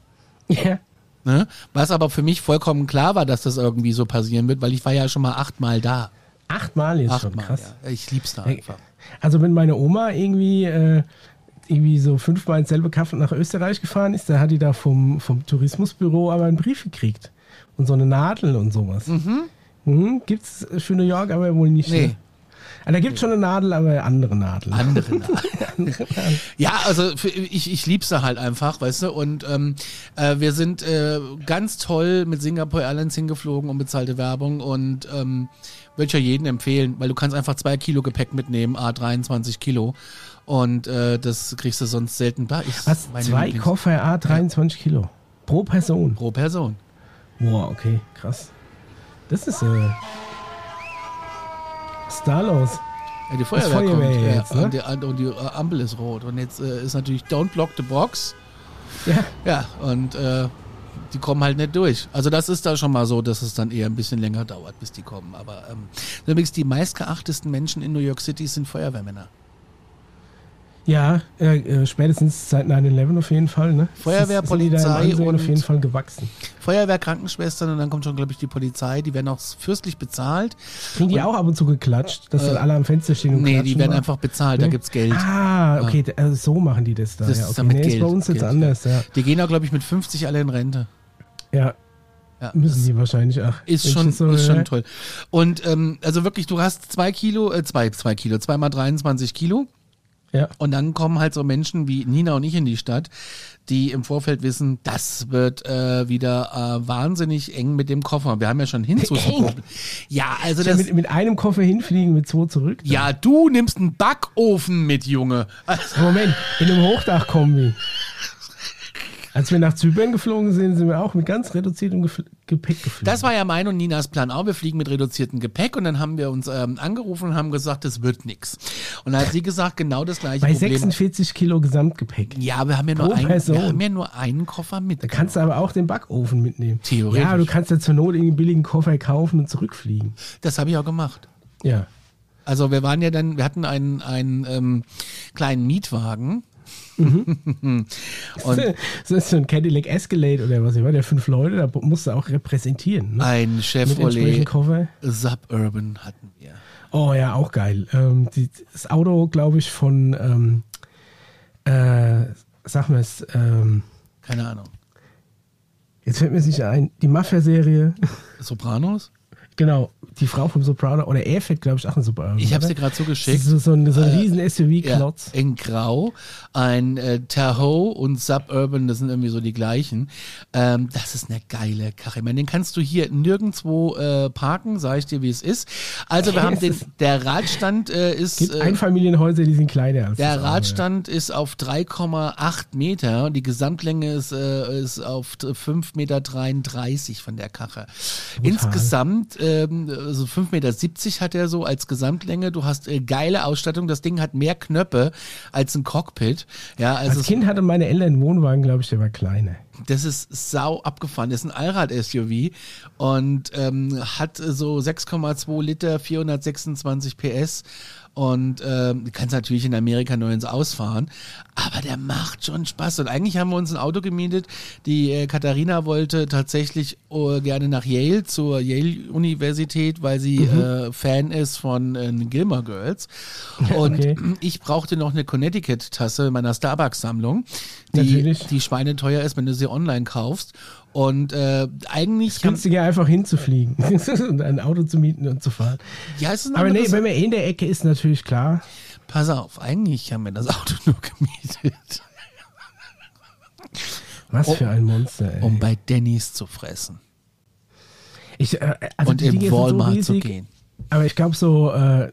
Ja. Ne? Was aber für mich vollkommen klar war, dass das irgendwie so passieren wird, weil ich war ja schon mal achtmal da. Achtmal schon, Achtmal, krass. ja. Ich lieb's da einfach. Also wenn meine Oma irgendwie, äh, irgendwie so fünfmal ins selbe Kaff nach Österreich gefahren ist, da hat die da vom, vom Tourismusbüro aber einen Brief gekriegt. Und so eine Nadel und sowas. Mhm. Gibt's für New York aber wohl nicht. Nee. Ne? Ah, da gibt's schon eine Nadel, aber andere Nadel. Andere Ja, also ich, ich lieb's da halt einfach, weißt du. Und ähm, äh, wir sind äh, ganz toll mit Singapore Airlines hingeflogen, unbezahlte Werbung und ähm, würde ich ja jedem empfehlen, weil du kannst einfach zwei Kilo Gepäck mitnehmen, a 23 Kilo. Und äh, das kriegst du sonst selten. Da ist Was? Zwei Lieblings- Koffer, A, 23 Kilo. Pro Person. pro Person. Boah, okay, krass. Das ist, äh. Was ist da los? Ja, die Feuerwehr, Feuerwehr kommt. jetzt, ja, ne? und, die, und die äh, Ampel ist rot. Und jetzt äh, ist natürlich Don't block the box. Ja. Ja, und äh, die kommen halt nicht durch. Also das ist da schon mal so, dass es dann eher ein bisschen länger dauert, bis die kommen. Aber ähm, übrigens die meistgeachtesten Menschen in New York City sind Feuerwehrmänner. Ja, äh, äh, spätestens seit 9-11 auf jeden Fall, ne? Feuerwehr, ist- da Polizei und- auf jeden Fall gewachsen. Feuerwehr, Krankenschwestern und dann kommt schon, glaube ich, die Polizei. Die werden auch fürstlich bezahlt. Kriegen die auch ab und zu geklatscht, dass dann alle am Fenster stehen und Nee, die werden mal? einfach bezahlt, da Nee? gibt's Geld. Ah, okay, d- also so machen die das da. Das ja, ist okay. dann mit nee, Geld. ist bei uns jetzt Geld, anders, ja. Die gehen auch, glaube ich, mit 50 alle in Rente. Ja, Ja, müssen die wahrscheinlich auch. Ist schon, so ist schon toll. Und ähm, also wirklich, du hast zwei Kilo, äh, zwei, zwei Kilo, zweimal 23 Kilo. Ja. Und dann kommen halt so Menschen wie Nina und ich in die Stadt, die im Vorfeld wissen, das wird äh, wieder äh, wahnsinnig eng mit dem Koffer. Wir haben ja schon hinzugeguckt. Ja, also das. mit, mit einem Koffer hinfliegen, mit zwei zurück. dann. Ja, du nimmst einen Backofen mit, Junge. Also, Moment, in einem Hochdachkombi. Als wir nach Zypern geflogen sind, sind wir auch mit ganz reduziertem Gef Gepäck geflogen. Das war ja mein und Ninas Plan auch. Wir fliegen mit reduziertem Gepäck und dann haben wir uns ähm, angerufen und haben gesagt, das wird nix. Und dann hat sie gesagt, genau das gleiche Bei Problem. 46 Kilo Gesamtgepäck. Ja, wir haben ja nur Person. wir haben ja nur einen Koffer mit. Da kannst du aber auch den Backofen mitnehmen. Theoretisch. Ja, du kannst ja zur Not irgendeinen billigen Koffer kaufen und zurückfliegen. Das habe ich auch gemacht. Ja. Also wir waren ja dann, wir hatten einen, einen ähm, kleinen Mietwagen. Und das ist so ein Cadillac Escalade oder was ich war, der fünf Leute, da musst du auch repräsentieren. Ne? ein Chevrolet. Suburban hatten wir. Oh ja, auch geil. Ähm, die, das Auto, glaube ich, von, ähm, äh, sag mal es, ähm, Keine Ahnung. jetzt fällt mir es nicht ein, die Mafia-Serie, Sopranos? genau, die Frau vom Soprano, oder er fährt, glaube ich, auch ein Soprano. Ich habe dir gerade Das zugeschickt. ist so, so ein, so ein riesen Ja, SUV-Klotz. in Grau. Ein äh, Tahoe und Suburban, das sind irgendwie so die gleichen. Ähm, das ist eine geile Karre. Ich meine, den kannst du hier nirgendwo äh, parken, sage ich dir, wie es ist. Also wir haben den, der Radstand äh, ist... gibt äh, Einfamilienhäuser, die sind kleiner als Der. Radstand ist auf 3,8 Meter und die Gesamtlänge ist, äh, ist auf 5,33 Meter von der Karre. Insgesamt, ähm, also 5,70 Meter hat er so als Gesamtlänge. Du hast äh, geile Ausstattung. Das Ding hat mehr Knöpfe als ein Cockpit. Ja, also Als Kind hatte meine Eltern einen Wohnwagen, glaube ich, der war kleiner. das ist sau abgefahren. Das ist ein Allrad-SUV und ähm, hat so 6,2 Liter, 426 PS. Und ähm, du kannst natürlich in Amerika nur ins Ausfahren, aber der macht schon Spaß. Und eigentlich haben wir uns ein Auto gemietet. Die äh, Katharina wollte tatsächlich äh, gerne nach Yale, zur Yale-Universität, weil sie äh, Fan ist von äh, Gilmore Girls. Und Okay. ich brauchte noch eine Connecticut-Tasse meiner Starbucks-Sammlung, die, Natürlich. die schweineteuer ist, wenn du sie online kaufst. Und äh, eigentlich haben, Günstiger einfach hinzufliegen und ein Auto zu mieten und zu fahren. ja, es ist ein Aber nee, wenn man in der Ecke ist, natürlich klar. Pass auf, eigentlich haben wir das Auto nur gemietet, Was Oh. für ein Monster, ey. um bei Denny's zu fressen ich, äh, also und die im sind so Walmart zu riesig, gehen. Aber ich glaube, so, äh,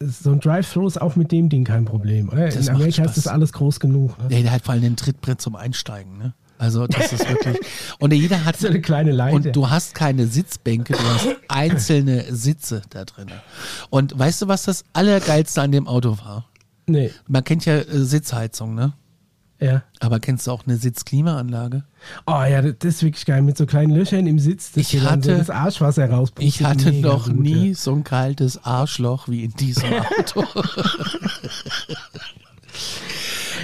so ein Drive-Thru ist auch mit dem Ding kein Problem, oder? Das in Amerika ist das alles groß genug. Ne? Nee, der hat vor allem den Trittbrett zum Einsteigen, ne? Also das ist wirklich. Und jeder hat So eine kleine Leiter. Und du hast keine Sitzbänke, du hast einzelne Sitze da drin. Und weißt du, was das Allergeilste an dem Auto war? Nee, Man kennt ja äh, Sitzheizung, ne? ja. Aber kennst du auch eine Sitzklimaanlage? Oh ja, das das ist wirklich geil. Mit so kleinen Löchern im Sitz, dass Ich dann so hatte- das Arschwasser rauspustet. Ich hatte noch gut, nie Ja. so ein kaltes Arschloch wie in diesem Auto.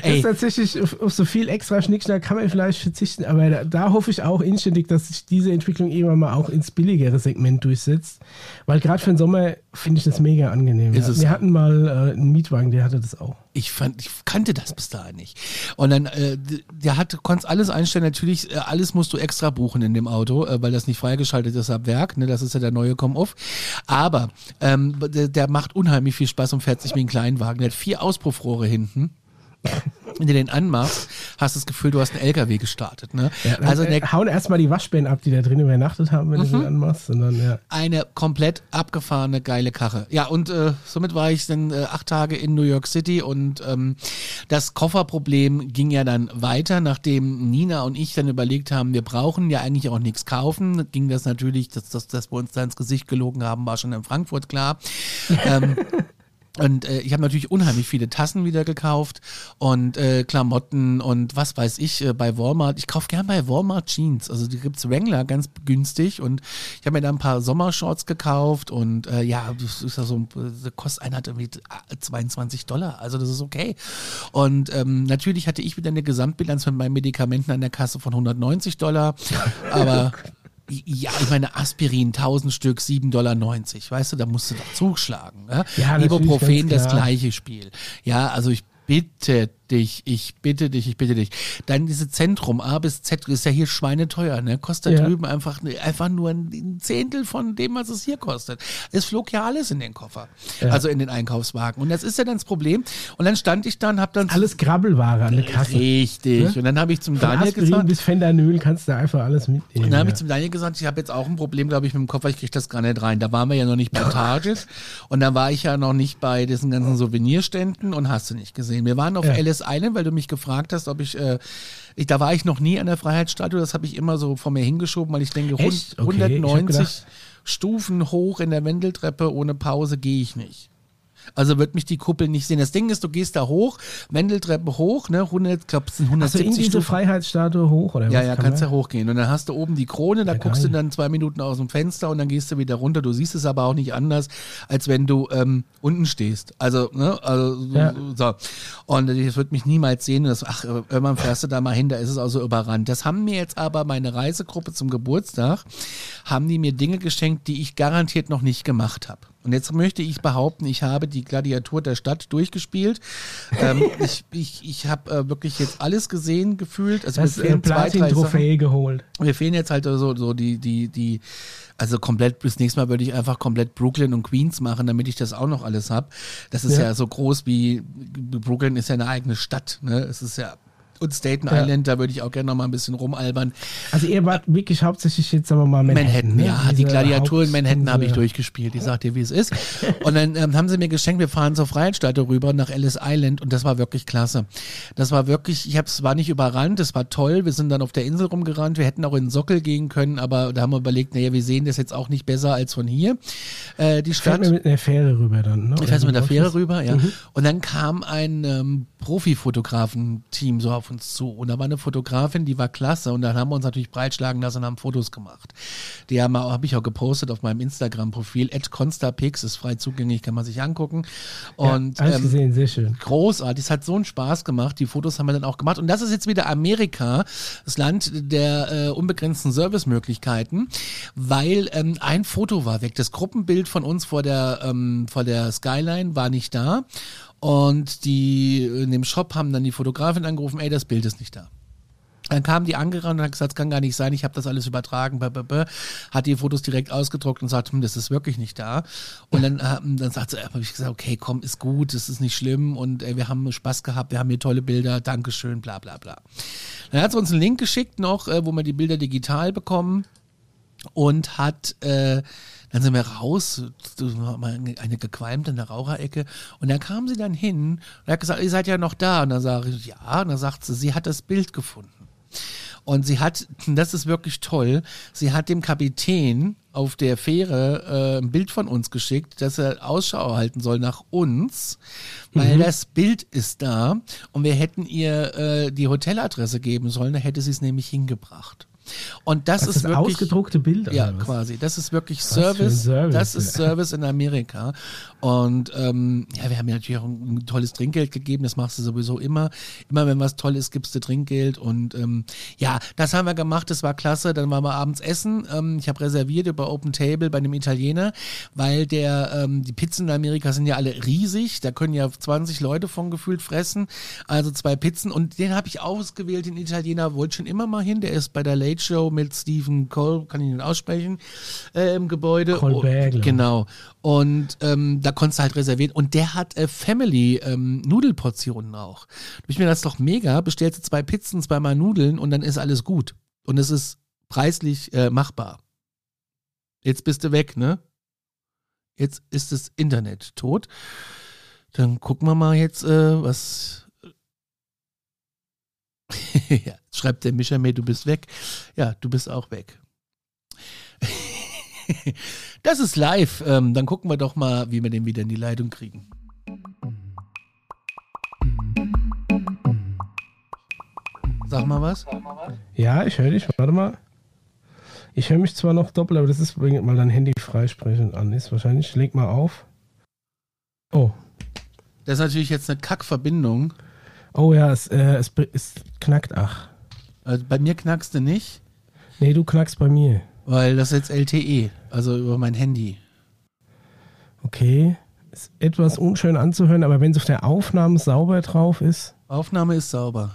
Ey. ist tatsächlich auf, auf so viel extra Schnickschnack kann man vielleicht verzichten, aber da, da hoffe ich auch inständig, dass sich diese Entwicklung irgendwann mal auch ins billigere Segment durchsetzt. Weil gerade für den Sommer finde ich das mega angenehm. Ja. Wir hatten mal äh, einen Mietwagen, der hatte das auch. ich fand, ich kannte das bis dahin nicht. Und dann, äh, der hat, du konntest alles einstellen. Natürlich, äh, alles musst du extra buchen in dem Auto, äh, weil das nicht freigeschaltet ist ab Werk. Ne, das ist ja der neue Come-Off. Aber ähm, der, der macht unheimlich viel Spaß und fährt sich wie ein Kleinwagen. Der hat vier Auspuffrohre hinten. Wenn du den anmachst, hast du das Gefühl, du hast einen LKW gestartet. Ne? Ja, also äh, hauen erstmal die Waschbären ab, die da drin übernachtet haben, wenn du sie anmachst. Und dann, ja. eine komplett abgefahrene, geile Karre. Ja, und äh, somit war ich dann äh, acht Tage in New York City und ähm, das Kofferproblem ging ja dann weiter, nachdem Nina und ich dann überlegt haben, wir brauchen ja eigentlich auch nichts kaufen, ging das natürlich, dass, dass, dass wir uns da ins Gesicht gelogen haben, war schon in Frankfurt klar. ähm, und äh, ich habe natürlich unheimlich viele Tassen wieder gekauft und äh, Klamotten und was weiß ich äh, bei Walmart. Ich kaufe gern bei Walmart Jeans. Also die gibt's Wrangler ganz günstig und ich habe mir da ein paar Sommershorts gekauft und äh, ja, das ist ja so, äh, kostet einer hat irgendwie 22 Dollar. Also das ist okay. Und ähm, natürlich hatte ich wieder eine Gesamtbilanz mit meinen Medikamenten an der Kasse von 190 Dollar. Aber ja, ich meine, Aspirin, 1000 Stück, 7,90 Dollar. Weißt du, da musst du doch zuschlagen. Ne? Ja, Ibuprofen, das gleiche Spiel. Ja, also ich bitte dich, ich bitte dich, ich bitte dich. Dann diese Zentrum A bis Z ist ja hier schweineteuer, ne? Kostet da Ja. drüben einfach, einfach nur ein Zehntel von dem, was es hier kostet. Es flog ja alles in den Koffer. Also in den Einkaufswagen. Und das ist ja dann das Problem. Und dann stand ich da und hab dann Alles Grabbelware an der Kasse. Richtig. Ne? Und dann habe ich zum Von Daniel Aspirin gesagt, bis Fentanyl kannst du einfach alles mitnehmen. und dann habe ja. ich zum Daniel gesagt, ich habe jetzt auch ein Problem, glaube ich, mit dem Koffer, ich kriege das gar nicht rein. Da waren wir ja noch nicht bei Target und da war ich ja noch nicht bei diesen ganzen Souvenirständen und hast du nicht gesehen. Wir waren auf Ja. Island, weil du mich gefragt hast, ob ich, äh, ich da war ich noch nie an der Freiheitsstatue, das habe ich immer so vor mir hingeschoben, weil ich denke, Echt? Okay, ich hab 190 gedacht- Stufen hoch in der Wendeltreppe ohne Pause gehe ich nicht. Also wird mich die Kuppel nicht sehen. Das Ding ist, du gehst da hoch, Wendeltreppe hoch, ne, 100, ich glaube, es sind Also 170 in diese. Freiheitsstatue hoch, oder Ja, was? ja, Kann kannst ja hochgehen. Und dann hast du oben die Krone, da Ja, guckst du geil. dann zwei Minuten aus dem Fenster und dann gehst du wieder runter. Du siehst es aber auch nicht anders, als wenn du ähm, unten stehst. Also, ne, also so- Ja. so. Und das wird mich niemals sehen. Das, ach, irgendwann fährst du da mal hin, da ist es auch so überrannt. Das haben mir jetzt aber meine Reisegruppe zum Geburtstag, haben die mir Dinge geschenkt, die ich garantiert noch nicht gemacht habe. Und jetzt möchte ich behaupten, ich habe die Gladiatur der Stadt durchgespielt. ähm, ich ich, ich habe äh, wirklich jetzt alles gesehen, gefühlt. Also Das mir äh, fehlen zwei, drei. Platin-Trophäe geholt. Mir fehlen jetzt halt so, so die, die, die, also komplett, bis nächstes Mal würde ich einfach komplett Brooklyn und Queens machen, damit ich das auch noch alles hab. Das ist ja, Ja. so groß wie, Brooklyn ist ja eine eigene Stadt, ne? Es ist ja, und Staten Ja. Island, da würde ich auch gerne noch mal ein bisschen rumalbern. Also ihr wart wirklich hauptsächlich jetzt, wir mal, Manhattan. Manhattan, ne? ja, die Diese Gladiatur in Manhattan habe ich durchgespielt. Ich sag dir, wie es ist. Und dann ähm, haben sie mir geschenkt, wir fahren zur Freiheitsstatue rüber nach Ellis Island und das war wirklich klasse. Das war wirklich, ich hab's war nicht überrannt, das war toll. Wir sind dann auf der Insel rumgerannt. Wir hätten auch in den Sockel gehen können, aber da haben wir überlegt, naja, wir sehen das jetzt auch nicht besser als von hier. Äh, die Stadt. man mit einer Fähre rüber dann, ne? Ich fährst mit der Fähre rüber, ja. Und dann kam ein ähm, Profifotografen-Team so auf uns zu. Und da war eine Fotografin, die war klasse. Und dann haben wir uns natürlich breitschlagen lassen und haben Fotos gemacht. Die haben habe ich auch gepostet auf meinem Instagram-Profil. @constapix ist frei zugänglich, kann man sich angucken. Und ja, ähm, gesehen, sehr schön. großartig. Es hat so einen Spaß gemacht. Die Fotos haben wir dann auch gemacht. Und das ist jetzt wieder Amerika, das Land der äh, unbegrenzten Servicemöglichkeiten, weil ähm, ein Foto war weg. Das Gruppenbild von uns vor der, ähm, vor der Skyline war nicht da. Und die in dem Shop haben dann die Fotografin angerufen, ey, das Bild ist nicht da. Dann kam die angerannt und hat gesagt, das kann gar nicht sein, ich habe das alles übertragen, bäh. hat die Fotos direkt ausgedruckt und sagt, hm, das ist wirklich nicht da. Und dann, ähm, dann sagt sie, habe ich gesagt, okay, komm, ist gut, das ist nicht schlimm und äh, wir haben Spaß gehabt, wir haben hier tolle Bilder, Dankeschön, bla bla bla. Dann hat sie uns einen Link geschickt noch, äh, wo wir die Bilder digital bekommen und hat, äh, dann sind wir raus, eine gequalmt in der Raucherecke. Und dann kam sie dann hin und hat gesagt, ihr seid ja noch da. Und dann sage ich, ja, und dann sagt sie, sie hat das Bild gefunden. Und sie hat, das ist wirklich toll, sie hat dem Kapitän auf der Fähre äh, ein Bild von uns geschickt, dass er Ausschau halten soll nach uns, weil das Bild ist da. Und wir hätten ihr äh, die Hoteladresse geben sollen, da hätte sie es nämlich hingebracht. Und das Das ist ist wirklich ausgedruckte Bilder. ja, was? quasi. Das ist wirklich Service. Service, Das ist. Service in Amerika. Und ähm, ja, wir haben ja natürlich auch ein, ein tolles Trinkgeld gegeben. Das machst du sowieso immer. Immer wenn was toll ist, gibst du Trinkgeld. Und ähm, ja, das haben wir gemacht. Das war klasse. Dann waren wir abends essen. Ähm, ich habe reserviert über Open Table bei einem Italiener, weil der ähm, die Pizzen in Amerika sind ja alle riesig. Da können ja 20 Leute von gefühlt fressen. Also zwei Pizzen. Und den habe ich ausgewählt, den Italiener. Wollte schon immer mal hin. Der ist bei der Late Show mit Stephen Cole, kann ich ihn aussprechen, äh, im Gebäude. Colbert, ich. Genau. Und ähm, da konntest du halt reservieren. Und der hat äh, Family ähm, auch. Ich mir das doch mega. Bestellst du zwei Pizzen, zweimal Nudeln und dann ist alles gut. Und es ist preislich äh, machbar. Jetzt bist du weg, ne? Jetzt ist das Internet tot. Dann gucken wir mal jetzt, äh, was. ja, schreibt der Michael, du bist weg. Ja, du bist auch weg. das ist live. Ähm, dann gucken wir doch mal, wie wir den wieder in die Leitung kriegen. Sag mal was. Ja, ich höre dich. Warte mal. Ich höre mich zwar noch doppelt, aber das ist, weil dein Handy freisprechend an ist. Wahrscheinlich. Leg mal auf. Oh. Das ist natürlich jetzt eine Kackverbindung. Oh ja, es, äh, es, es knackt. Ach. Also bei mir knackst du nicht, Nee, du knackst bei mir. weil das ist jetzt LTE, also über mein Handy. Okay. Ist etwas unschön anzuhören, aber wenn es auf der Aufnahme sauber drauf ist. Aufnahme ist sauber.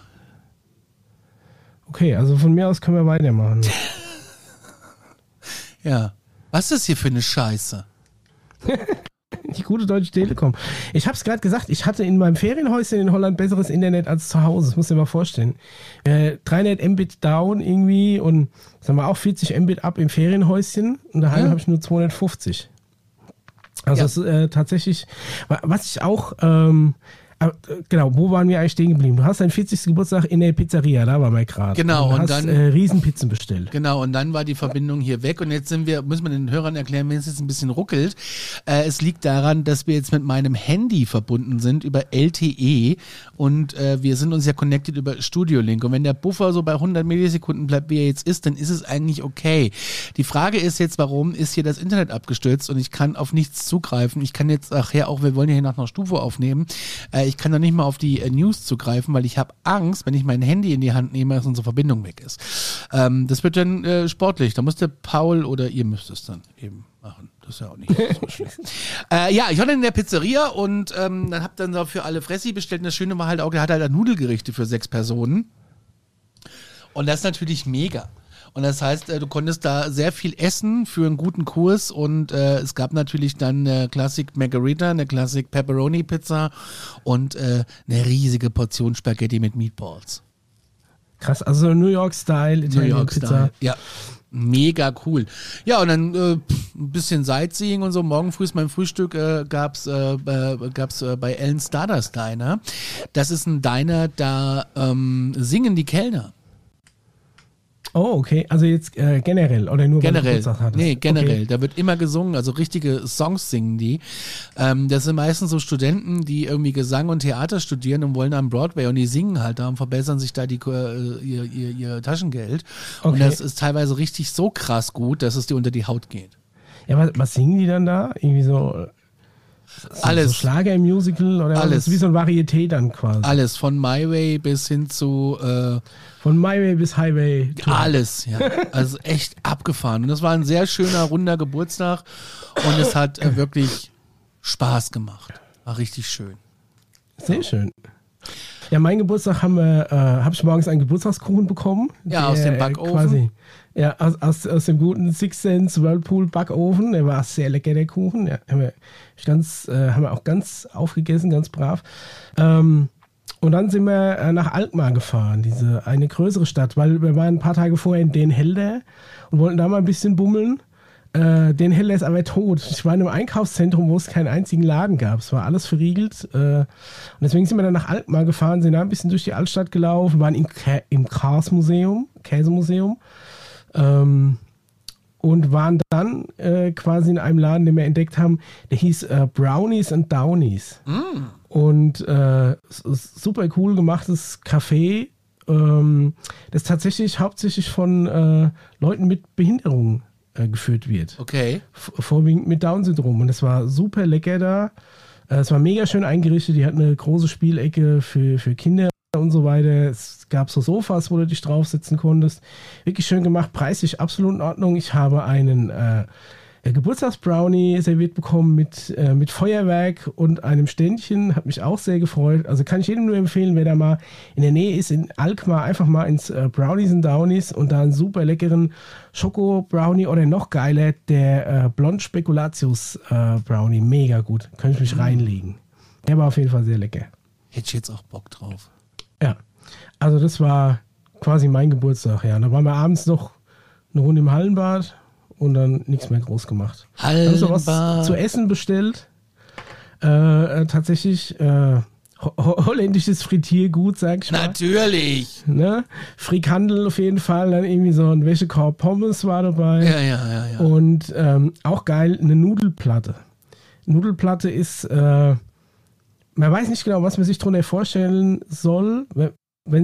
Okay, also von mir aus können wir weitermachen. Ja. Was ist hier für eine Scheiße? Die gute Deutsche Telekom. Ich habe es gerade gesagt, ich hatte in meinem Ferienhäuschen in Holland besseres Internet als zu Hause. Das muss ich dir mal vorstellen. Äh, 300 Mbit down irgendwie und sagen wir auch 40 Mbit ab im Ferienhäuschen und daheim Ja. habe ich nur 250. Also Ja. ist äh, tatsächlich, wa- was ich auch, ähm, äh, genau, wo waren wir eigentlich stehen geblieben? Du hast deinen 40. Geburtstag in der Pizzeria, da war wir gerade. Genau, du und hast, dann- äh, Riesenpizzen bestellt. Genau, und dann war die Verbindung hier weg und jetzt sind wir, müssen wir den Hörern erklären, wenn es jetzt ein bisschen ruckelt. Äh, es liegt daran, dass wir jetzt mit meinem Handy verbunden sind über LTE und äh, wir sind uns ja connected über Studio Link und wenn der Buffer so bei 100 Millisekunden bleibt, wie er jetzt ist, dann ist es eigentlich okay. Die Frage ist jetzt, warum ist hier das Internet abgestürzt und ich kann auf nichts zugreifen. Ich kann jetzt nachher auch, wir wollen ja hier nach einer Stufe aufnehmen, äh, ich kann da nicht mal auf die äh, News zugreifen, weil ich habe Angst, wenn ich mein Handy in die Hand nehme, dass unsere Verbindung weg ist. Ähm, das wird dann äh, sportlich. Da muss der Paul oder ihr müsst es dann eben machen. Das ist ja auch nicht so schlimm. äh, ja, ich war dann in der Pizzeria und ähm, dann hab dann so für alle Fressi bestellt. Und das Schöne war halt auch, der hat halt Nudelgerichte für sechs Personen. Und das ist natürlich mega. Und das heißt, äh, du konntest da sehr viel essen für einen guten Kurs und äh, es gab natürlich dann eine Classic Margarita, eine Classic Pepperoni Pizza und äh, eine riesige Portion Spaghetti mit Meatballs. Krass, also New York-Style, New Italien York Pizza. Style. Ja. Mega cool. Ja, und dann äh, ein bisschen Sightseeing und so. Morgen früh ist mein Frühstück, äh, gab's äh, äh, gab's äh, bei Ellen Stardust Diner. Das ist ein Diner, da ähm, singen die Kellner. Oh, okay. Also jetzt äh, generell oder nur Generell. Nee, generell. Okay. Da wird immer gesungen, also richtige Songs singen die. Ähm, das sind meistens so Studenten, die irgendwie Gesang und Theater studieren und wollen am Broadway und die singen halt da und verbessern sich da die, äh, ihr, ihr, ihr Taschengeld. Und Okay. das ist teilweise richtig so krass gut, dass es dir unter die Haut geht. Ja, was, was singen die dann da? Irgendwie so, äh, so, Alles. Schlager im Musical oder Alles. wie so ein Varieté dann quasi. Alles, von My Way bis hin zu äh, Von My Way bis Highway. to- alles, ja. Also echt abgefahren. Und das war ein sehr schöner, runder Geburtstag und es hat äh, wirklich Spaß gemacht. War richtig schön. Sehr schön. Ja, mein Geburtstag haben wir, äh, habe ich morgens einen Geburtstagskuchen bekommen. Ja, aus dem äh, Backofen. Quasi, ja, aus, aus, aus dem guten Six Sense Whirlpool Backofen. Der war sehr lecker, der Kuchen. Ja, haben wir, ganz, äh, haben wir auch ganz aufgegessen, ganz brav. Ähm, und dann sind wir äh, nach Alkmaar gefahren, diese eine größere Stadt, weil wir waren ein paar Tage vorher in Den Helder und wollten da mal ein bisschen bummeln. Äh, Den Helder ist aber tot. Ich war in einem Einkaufszentrum, wo es keinen einzigen Laden gab. Es war alles verriegelt. Äh, und deswegen sind wir dann nach Alkmaar gefahren, sind da ein bisschen durch die Altstadt gelaufen, waren im, Kä im Kars-Museum, Käsemuseum. Ähm, und waren dann äh, quasi in einem Laden, den wir entdeckt haben, der hieß äh, Brownies and Downies. Und äh, super cool gemachtes Café ähm, das tatsächlich hauptsächlich von äh, Leuten mit Behinderung äh, geführt wird. Okay. F- Vorwiegend mit Down-Syndrom. Und es war super lecker da. Äh, es war mega schön eingerichtet. Die hat eine große Spielecke für, für Kinder und so weiter. Es gab so Sofas, wo du dich draufsetzen konntest. Wirklich schön gemacht. Preislich absolut in Ordnung. Ich habe einen äh, Geburtstagsbrownie serviert bekommen mit, äh, mit Feuerwerk und einem Ständchen. Hat mich auch sehr gefreut. Also kann ich jedem nur empfehlen, wer da mal in der Nähe ist, in Alkmaar, einfach mal ins äh, Brownies and Downies und da einen super leckeren Schoko-Brownie oder noch geiler, der äh, Blond Spekulatius äh, Brownie. Mega gut. Könnte ich mich reinlegen. Der war auf jeden Fall sehr lecker. Hätte ich jetzt auch Bock drauf. Ja. Also das war quasi mein Geburtstag, ja. Da waren wir abends noch eine Runde im Hallenbad und dann nichts mehr groß gemacht. Haben so was Hallenbad. zu essen bestellt. Äh, äh, tatsächlich äh, ho- holländisches Frittiergut, sag ich mal. Natürlich. Ne? Frikandel auf jeden Fall, dann irgendwie so ein Wäschekorb Pommes war dabei. Ja, ja, ja, ja. Und ähm, auch geil, eine Nudelplatte. Nudelplatte ist, äh, man weiß nicht genau, was man sich darunter vorstellen soll, wenn-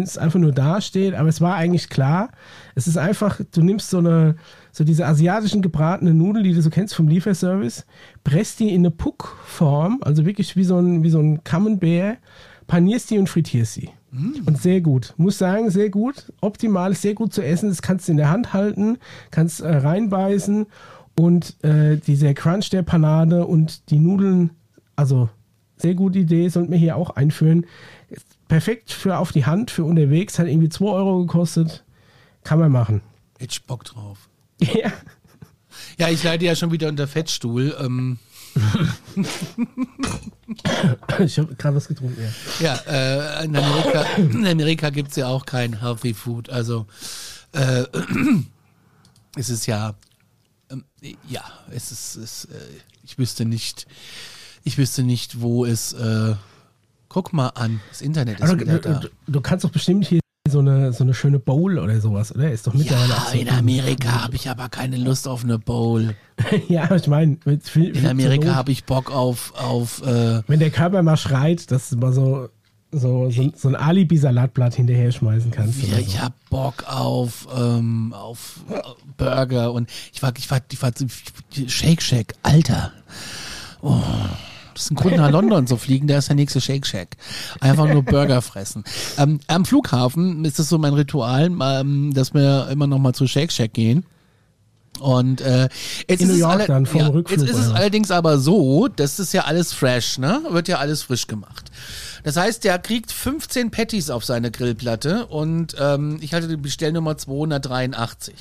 es einfach nur da steht, aber es war eigentlich klar. Es ist einfach, du nimmst so eine, so diese asiatischen gebratenen Nudeln, die du so kennst vom Lieferservice, presst die in eine Puckform, also wirklich wie so ein, wie so ein Camembert, panierst die und frittierst sie. Und sehr gut. Muss sagen, sehr gut. Optimal, sehr gut zu essen. Das kannst du in der Hand halten, kannst äh, reinbeißen und äh, dieser Crunch der Panade und die Nudeln, also sehr gute Idee, sollten wir hier auch einführen. Perfekt für auf die Hand, für unterwegs, hat irgendwie 2 Euro gekostet. Kann man machen. Hätte ich Bock drauf. Ja. Ja, ich leide ja schon wieder unter Fettstuhl. Ähm, Ich habe gerade was getrunken, ja. ja, äh, in Amerika, in Amerika gibt es ja auch kein Healthy Food. Also äh, es ist ja, ähm, ja, es ist, es, äh, ich wüsste nicht, ich wüsste nicht, wo es, äh, guck mal an, das Internet ist Aber wieder du, da. du, du kannst doch bestimmt hier so eine, so eine schöne Bowl oder sowas, oder? Ist doch mittlerweile Ja, so in Amerika habe ich aber keine Lust auf eine Bowl. ja, ich meine, In Amerika habe ich Bock auf, auf äh, wenn der Körper mal schreit, dass du mal so, so, so, so ein Alibi-Salatblatt hinterher schmeißen kannst. Ja, oder ich so. hab Bock auf, ähm, auf äh, Burger und ich war, ich war, ich war Shake Shack, Alter. Oh, das ist ein Grund nach London zu fliegen, da ist der nächste Shake Shack. Einfach nur Burger fressen. Ähm, am Flughafen ist es so mein Ritual, ähm, dass wir immer noch mal zu Shake Shack gehen. Und äh, jetzt In ist New es York dann, vorm ja, Rückflug, Jetzt ist es was? allerdings aber so, das ist ja alles fresh, ne? Wird ja alles frisch gemacht. Das heißt, der kriegt 15 Patties auf seine Grillplatte und ähm, ich hatte die Bestellnummer 283.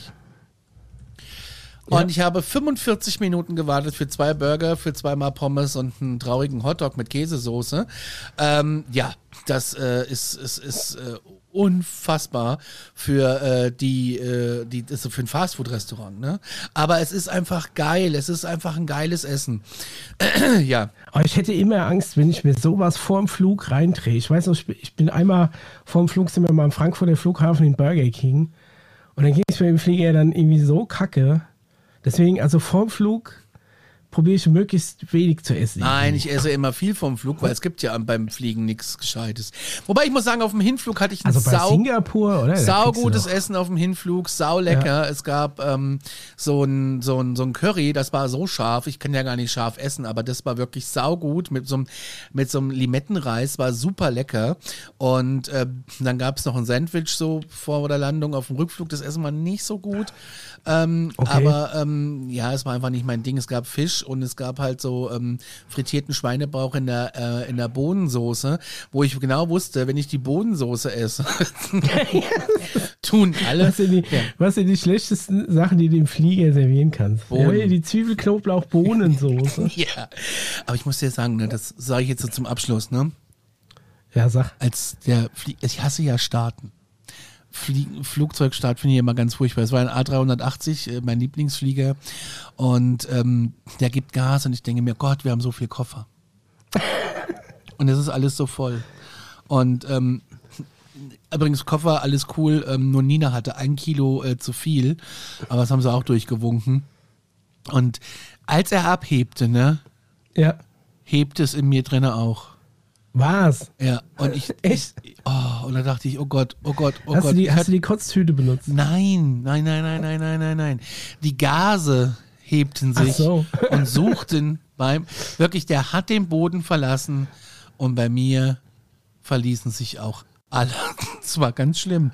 Und ich habe 45 Minuten gewartet für zwei Burger, für zweimal Pommes und einen traurigen Hotdog mit Käsesoße. Ähm, ja, das äh, ist, ist, ist äh, unfassbar für äh, die, äh, die ist für ein Fastfood-Restaurant, ne? Aber es ist einfach geil. Es ist einfach ein geiles Essen. ja. Aber ich hätte immer Angst, wenn ich mir sowas vorm Flug reindrehe. Ich weiß noch, ich bin- ich bin einmal vorm Flug, sind wir mal am Frankfurter Flughafen in Burger King. Und dann ging es mir im Flieger dann irgendwie so kacke. Deswegen, also vorm Flug probiere ich möglichst wenig zu essen. Nein, ich esse immer viel vom Flug, weil es gibt ja beim Fliegen nichts Gescheites. Wobei ich muss sagen, auf dem Hinflug hatte ich ein Also bei sau Singapur, oder? Da Sau kriegst du gutes doch- Essen auf dem Hinflug, sau lecker. Es gab ähm, so ein so ein so ein Curry, das war so scharf. Ich kann ja gar nicht scharf essen, aber das war wirklich sau gut mit so einem mit so einem Limettenreis, war super lecker. Und äh, dann gab es noch ein Sandwich so vor der Landung auf dem Rückflug. Das Essen war nicht so gut, ähm, Okay. aber ähm, ja, es war einfach nicht mein Ding. Es gab Fisch und es gab halt so ähm, frittierten Schweinebauch in der äh, in der Bohnensoße, wo ich genau wusste, wenn ich die Bohnensoße esse, tun alle. Was sind, die, was sind die schlechtesten Sachen, die du im Flieger servieren kannst? Bohnen. Ja, die Zwiebel-Knoblauch-Bohnensoße. Ja, aber ich muss dir sagen, ne, das sage ich jetzt so zum Abschluss, ne? ja, sag. Als der Flie ich hasse ja Starten. Flie Flugzeugstart finde ich immer ganz furchtbar. Es war ein A380, äh, mein Lieblingsflieger, und ähm, der gibt Gas und ich denke mir, Gott, wir haben so viel Koffer. und es ist alles so voll. Und ähm, übrigens Koffer, alles cool. Ähm, nur Nina hatte ein Kilo äh, zu viel, aber das haben sie auch durchgewunken. Und als er abhebte, ne, Ja. hebt es in mir drinne auch. Was? Ja, und ich, Echt? oh, und da dachte ich, oh Gott, oh Gott, oh hast, Gott. du die, hast du die Kotztüte benutzt? Nein, nein, nein, nein, nein, nein, nein, nein. Die Gase hebten sich so. und suchten beim, wirklich, der hat den Boden verlassen und bei mir verließen sich auch alle. Es war ganz schlimm.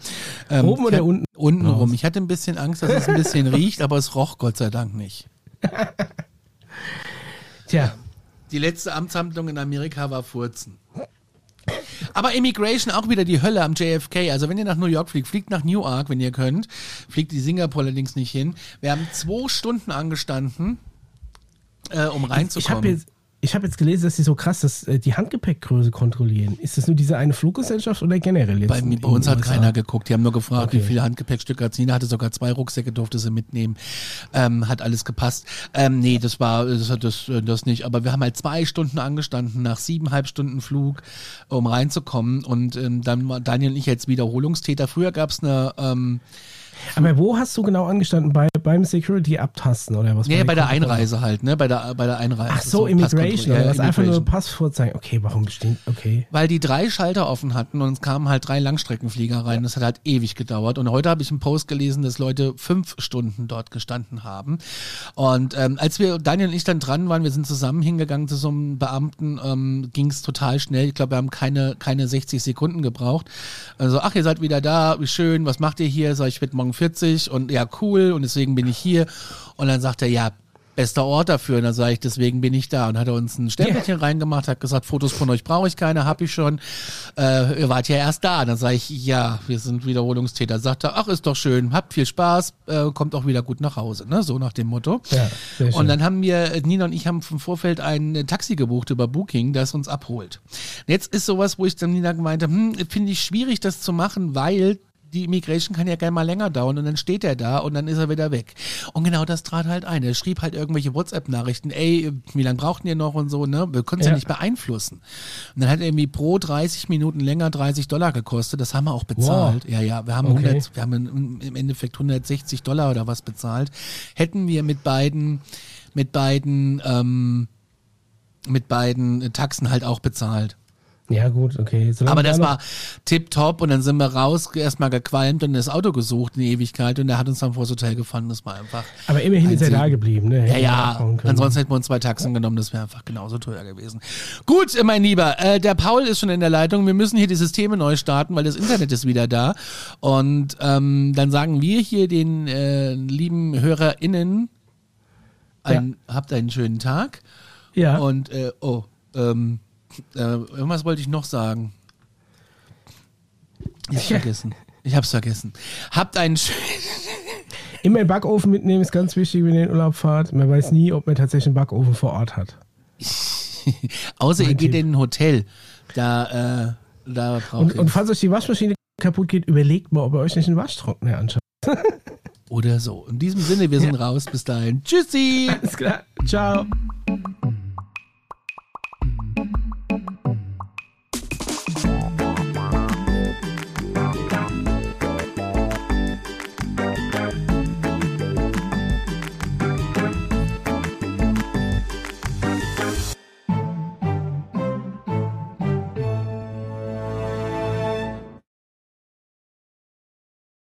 Ähm, Oben oder hab- unten? Unten Raus. rum. Ich hatte ein bisschen Angst, dass es ein bisschen riecht, aber es roch Gott sei Dank nicht. Tja, Die letzte Amtshandlung in Amerika war Furzen. Aber Immigration auch wieder die Hölle am JFK. Also wenn ihr nach New York fliegt, fliegt nach Newark, wenn ihr könnt. Fliegt die Singapur allerdings nicht hin. Wir haben zwei Stunden angestanden, äh, um ich reinzukommen. jetzt, ich hab jetzt gelesen, dass sie so krass das, äh, die Handgepäckgröße kontrollieren. Ist das nur diese eine Fluggesellschaft oder generell jetzt? bei, bei uns hat USA? keiner geguckt. Die haben nur gefragt, wie Okay. viele Handgepäckstücke hat sie. Hatte sogar zwei Rucksäcke, durfte sie mitnehmen. Ähm, hat alles gepasst. Ähm, nee, das war das, hat das, äh, das nicht. Aber wir haben halt zwei Stunden angestanden nach siebeneinhalb Stunden Flug, um reinzukommen. Und ähm, dann war Daniel und ich als Wiederholungstäter. Früher gab es eine ähm, Aber wo hast du genau angestanden? Bei, beim Security abtasten oder was? Nee, bei der Kontrolle? Einreise halt, ne? Bei der, bei der Einreise. Ach so, Immigration. Passkontrolle. Oder Ja, was? Einfach nur Immigration. Pass vorzeigen. Okay, warum bestehen? Okay. Weil die drei Schalter offen hatten und es kamen halt drei Langstreckenflieger rein. Das hat halt ewig gedauert. Und heute habe ich einen Post gelesen, dass Leute fünf Stunden dort gestanden haben. Und ähm, als wir, Daniel und ich dann dran waren, wir sind zusammen hingegangen zu so einem Beamten, ähm, ging es total schnell. Ich glaube, wir haben keine, keine 60 Sekunden gebraucht. Also, ach, ihr seid wieder da, wie schön, was macht ihr hier? Sag ich, ich werde morgen 40 und ja, cool und deswegen bin ich hier. Und dann sagt er, ja, bester Ort dafür. Und dann sage ich, deswegen bin ich da. Und hat er uns ein Stempelchen reingemacht, hat gesagt, Fotos von euch brauche ich keine, hab ich schon. Äh, ihr wart ja erst da. Und dann sage ich, ja, wir sind Wiederholungstäter. Sagt er, ach, ist doch schön, habt viel Spaß, äh, kommt auch wieder gut nach Hause. Ne? So nach dem Motto. Ja. Und dann haben wir, Nina und ich haben im Vorfeld ein Taxi gebucht über Booking, das uns abholt. Jetzt ist sowas, wo ich dann Nina gemeint habe, hm, finde ich schwierig, das zu machen, weil die Immigration kann ja gerne mal länger dauern und dann steht er da und dann ist er wieder weg. Und genau das trat halt ein. Er schrieb halt irgendwelche WhatsApp-Nachrichten, ey, wie lange brauchten ihr noch und so, ne? Wir können es ja. Ja. nicht beeinflussen. Und dann hat er irgendwie pro 30 Minuten länger 30 Dollar gekostet. Das haben wir auch bezahlt. Ja, ja, wir haben, Okay. 100, wir haben im im Endeffekt 160 Dollar oder was bezahlt. Hätten wir mit beiden, mit beiden, ähm, mit beiden Taxen halt auch bezahlt. Ja, gut, okay. Solange Aber da das war tipptopp und dann sind wir raus, erstmal gequalmt und das Auto gesucht in die Ewigkeit und der hat uns dann vor das Hotel gefahren. Das war einfach. Aber immerhin ist er da geblieben, ne? Ja, ja, ansonsten hätten wir uns zwei Taxen genommen, das wäre einfach genauso teuer gewesen. Gut, mein Lieber, äh, der Paul ist schon in der Leitung. Wir müssen hier die Systeme neu starten, weil das Internet ist wieder da. Und ähm, dann sagen wir hier den äh, lieben HörerInnen, ein, habt einen schönen Tag. Ja. Und, äh, oh, ähm, äh, irgendwas wollte ich noch sagen. Ich hab's Ja. vergessen. Ich hab's vergessen. Habt einen schönen. Immer einen Backofen mitnehmen ist ganz wichtig, wenn ihr in den Urlaub fahrt. Man weiß nie, ob man tatsächlich einen Backofen vor Ort hat. Außer ihr Mein geht Tipp. in ein Hotel. Da, äh, da braucht Und, ihr. und falls euch die Waschmaschine kaputt geht, überlegt mal, ob ihr euch nicht einen Waschtrockner anschaut. oder so. In diesem Sinne, wir sind raus. Bis dahin. Tschüssi. Alles klar. Ciao.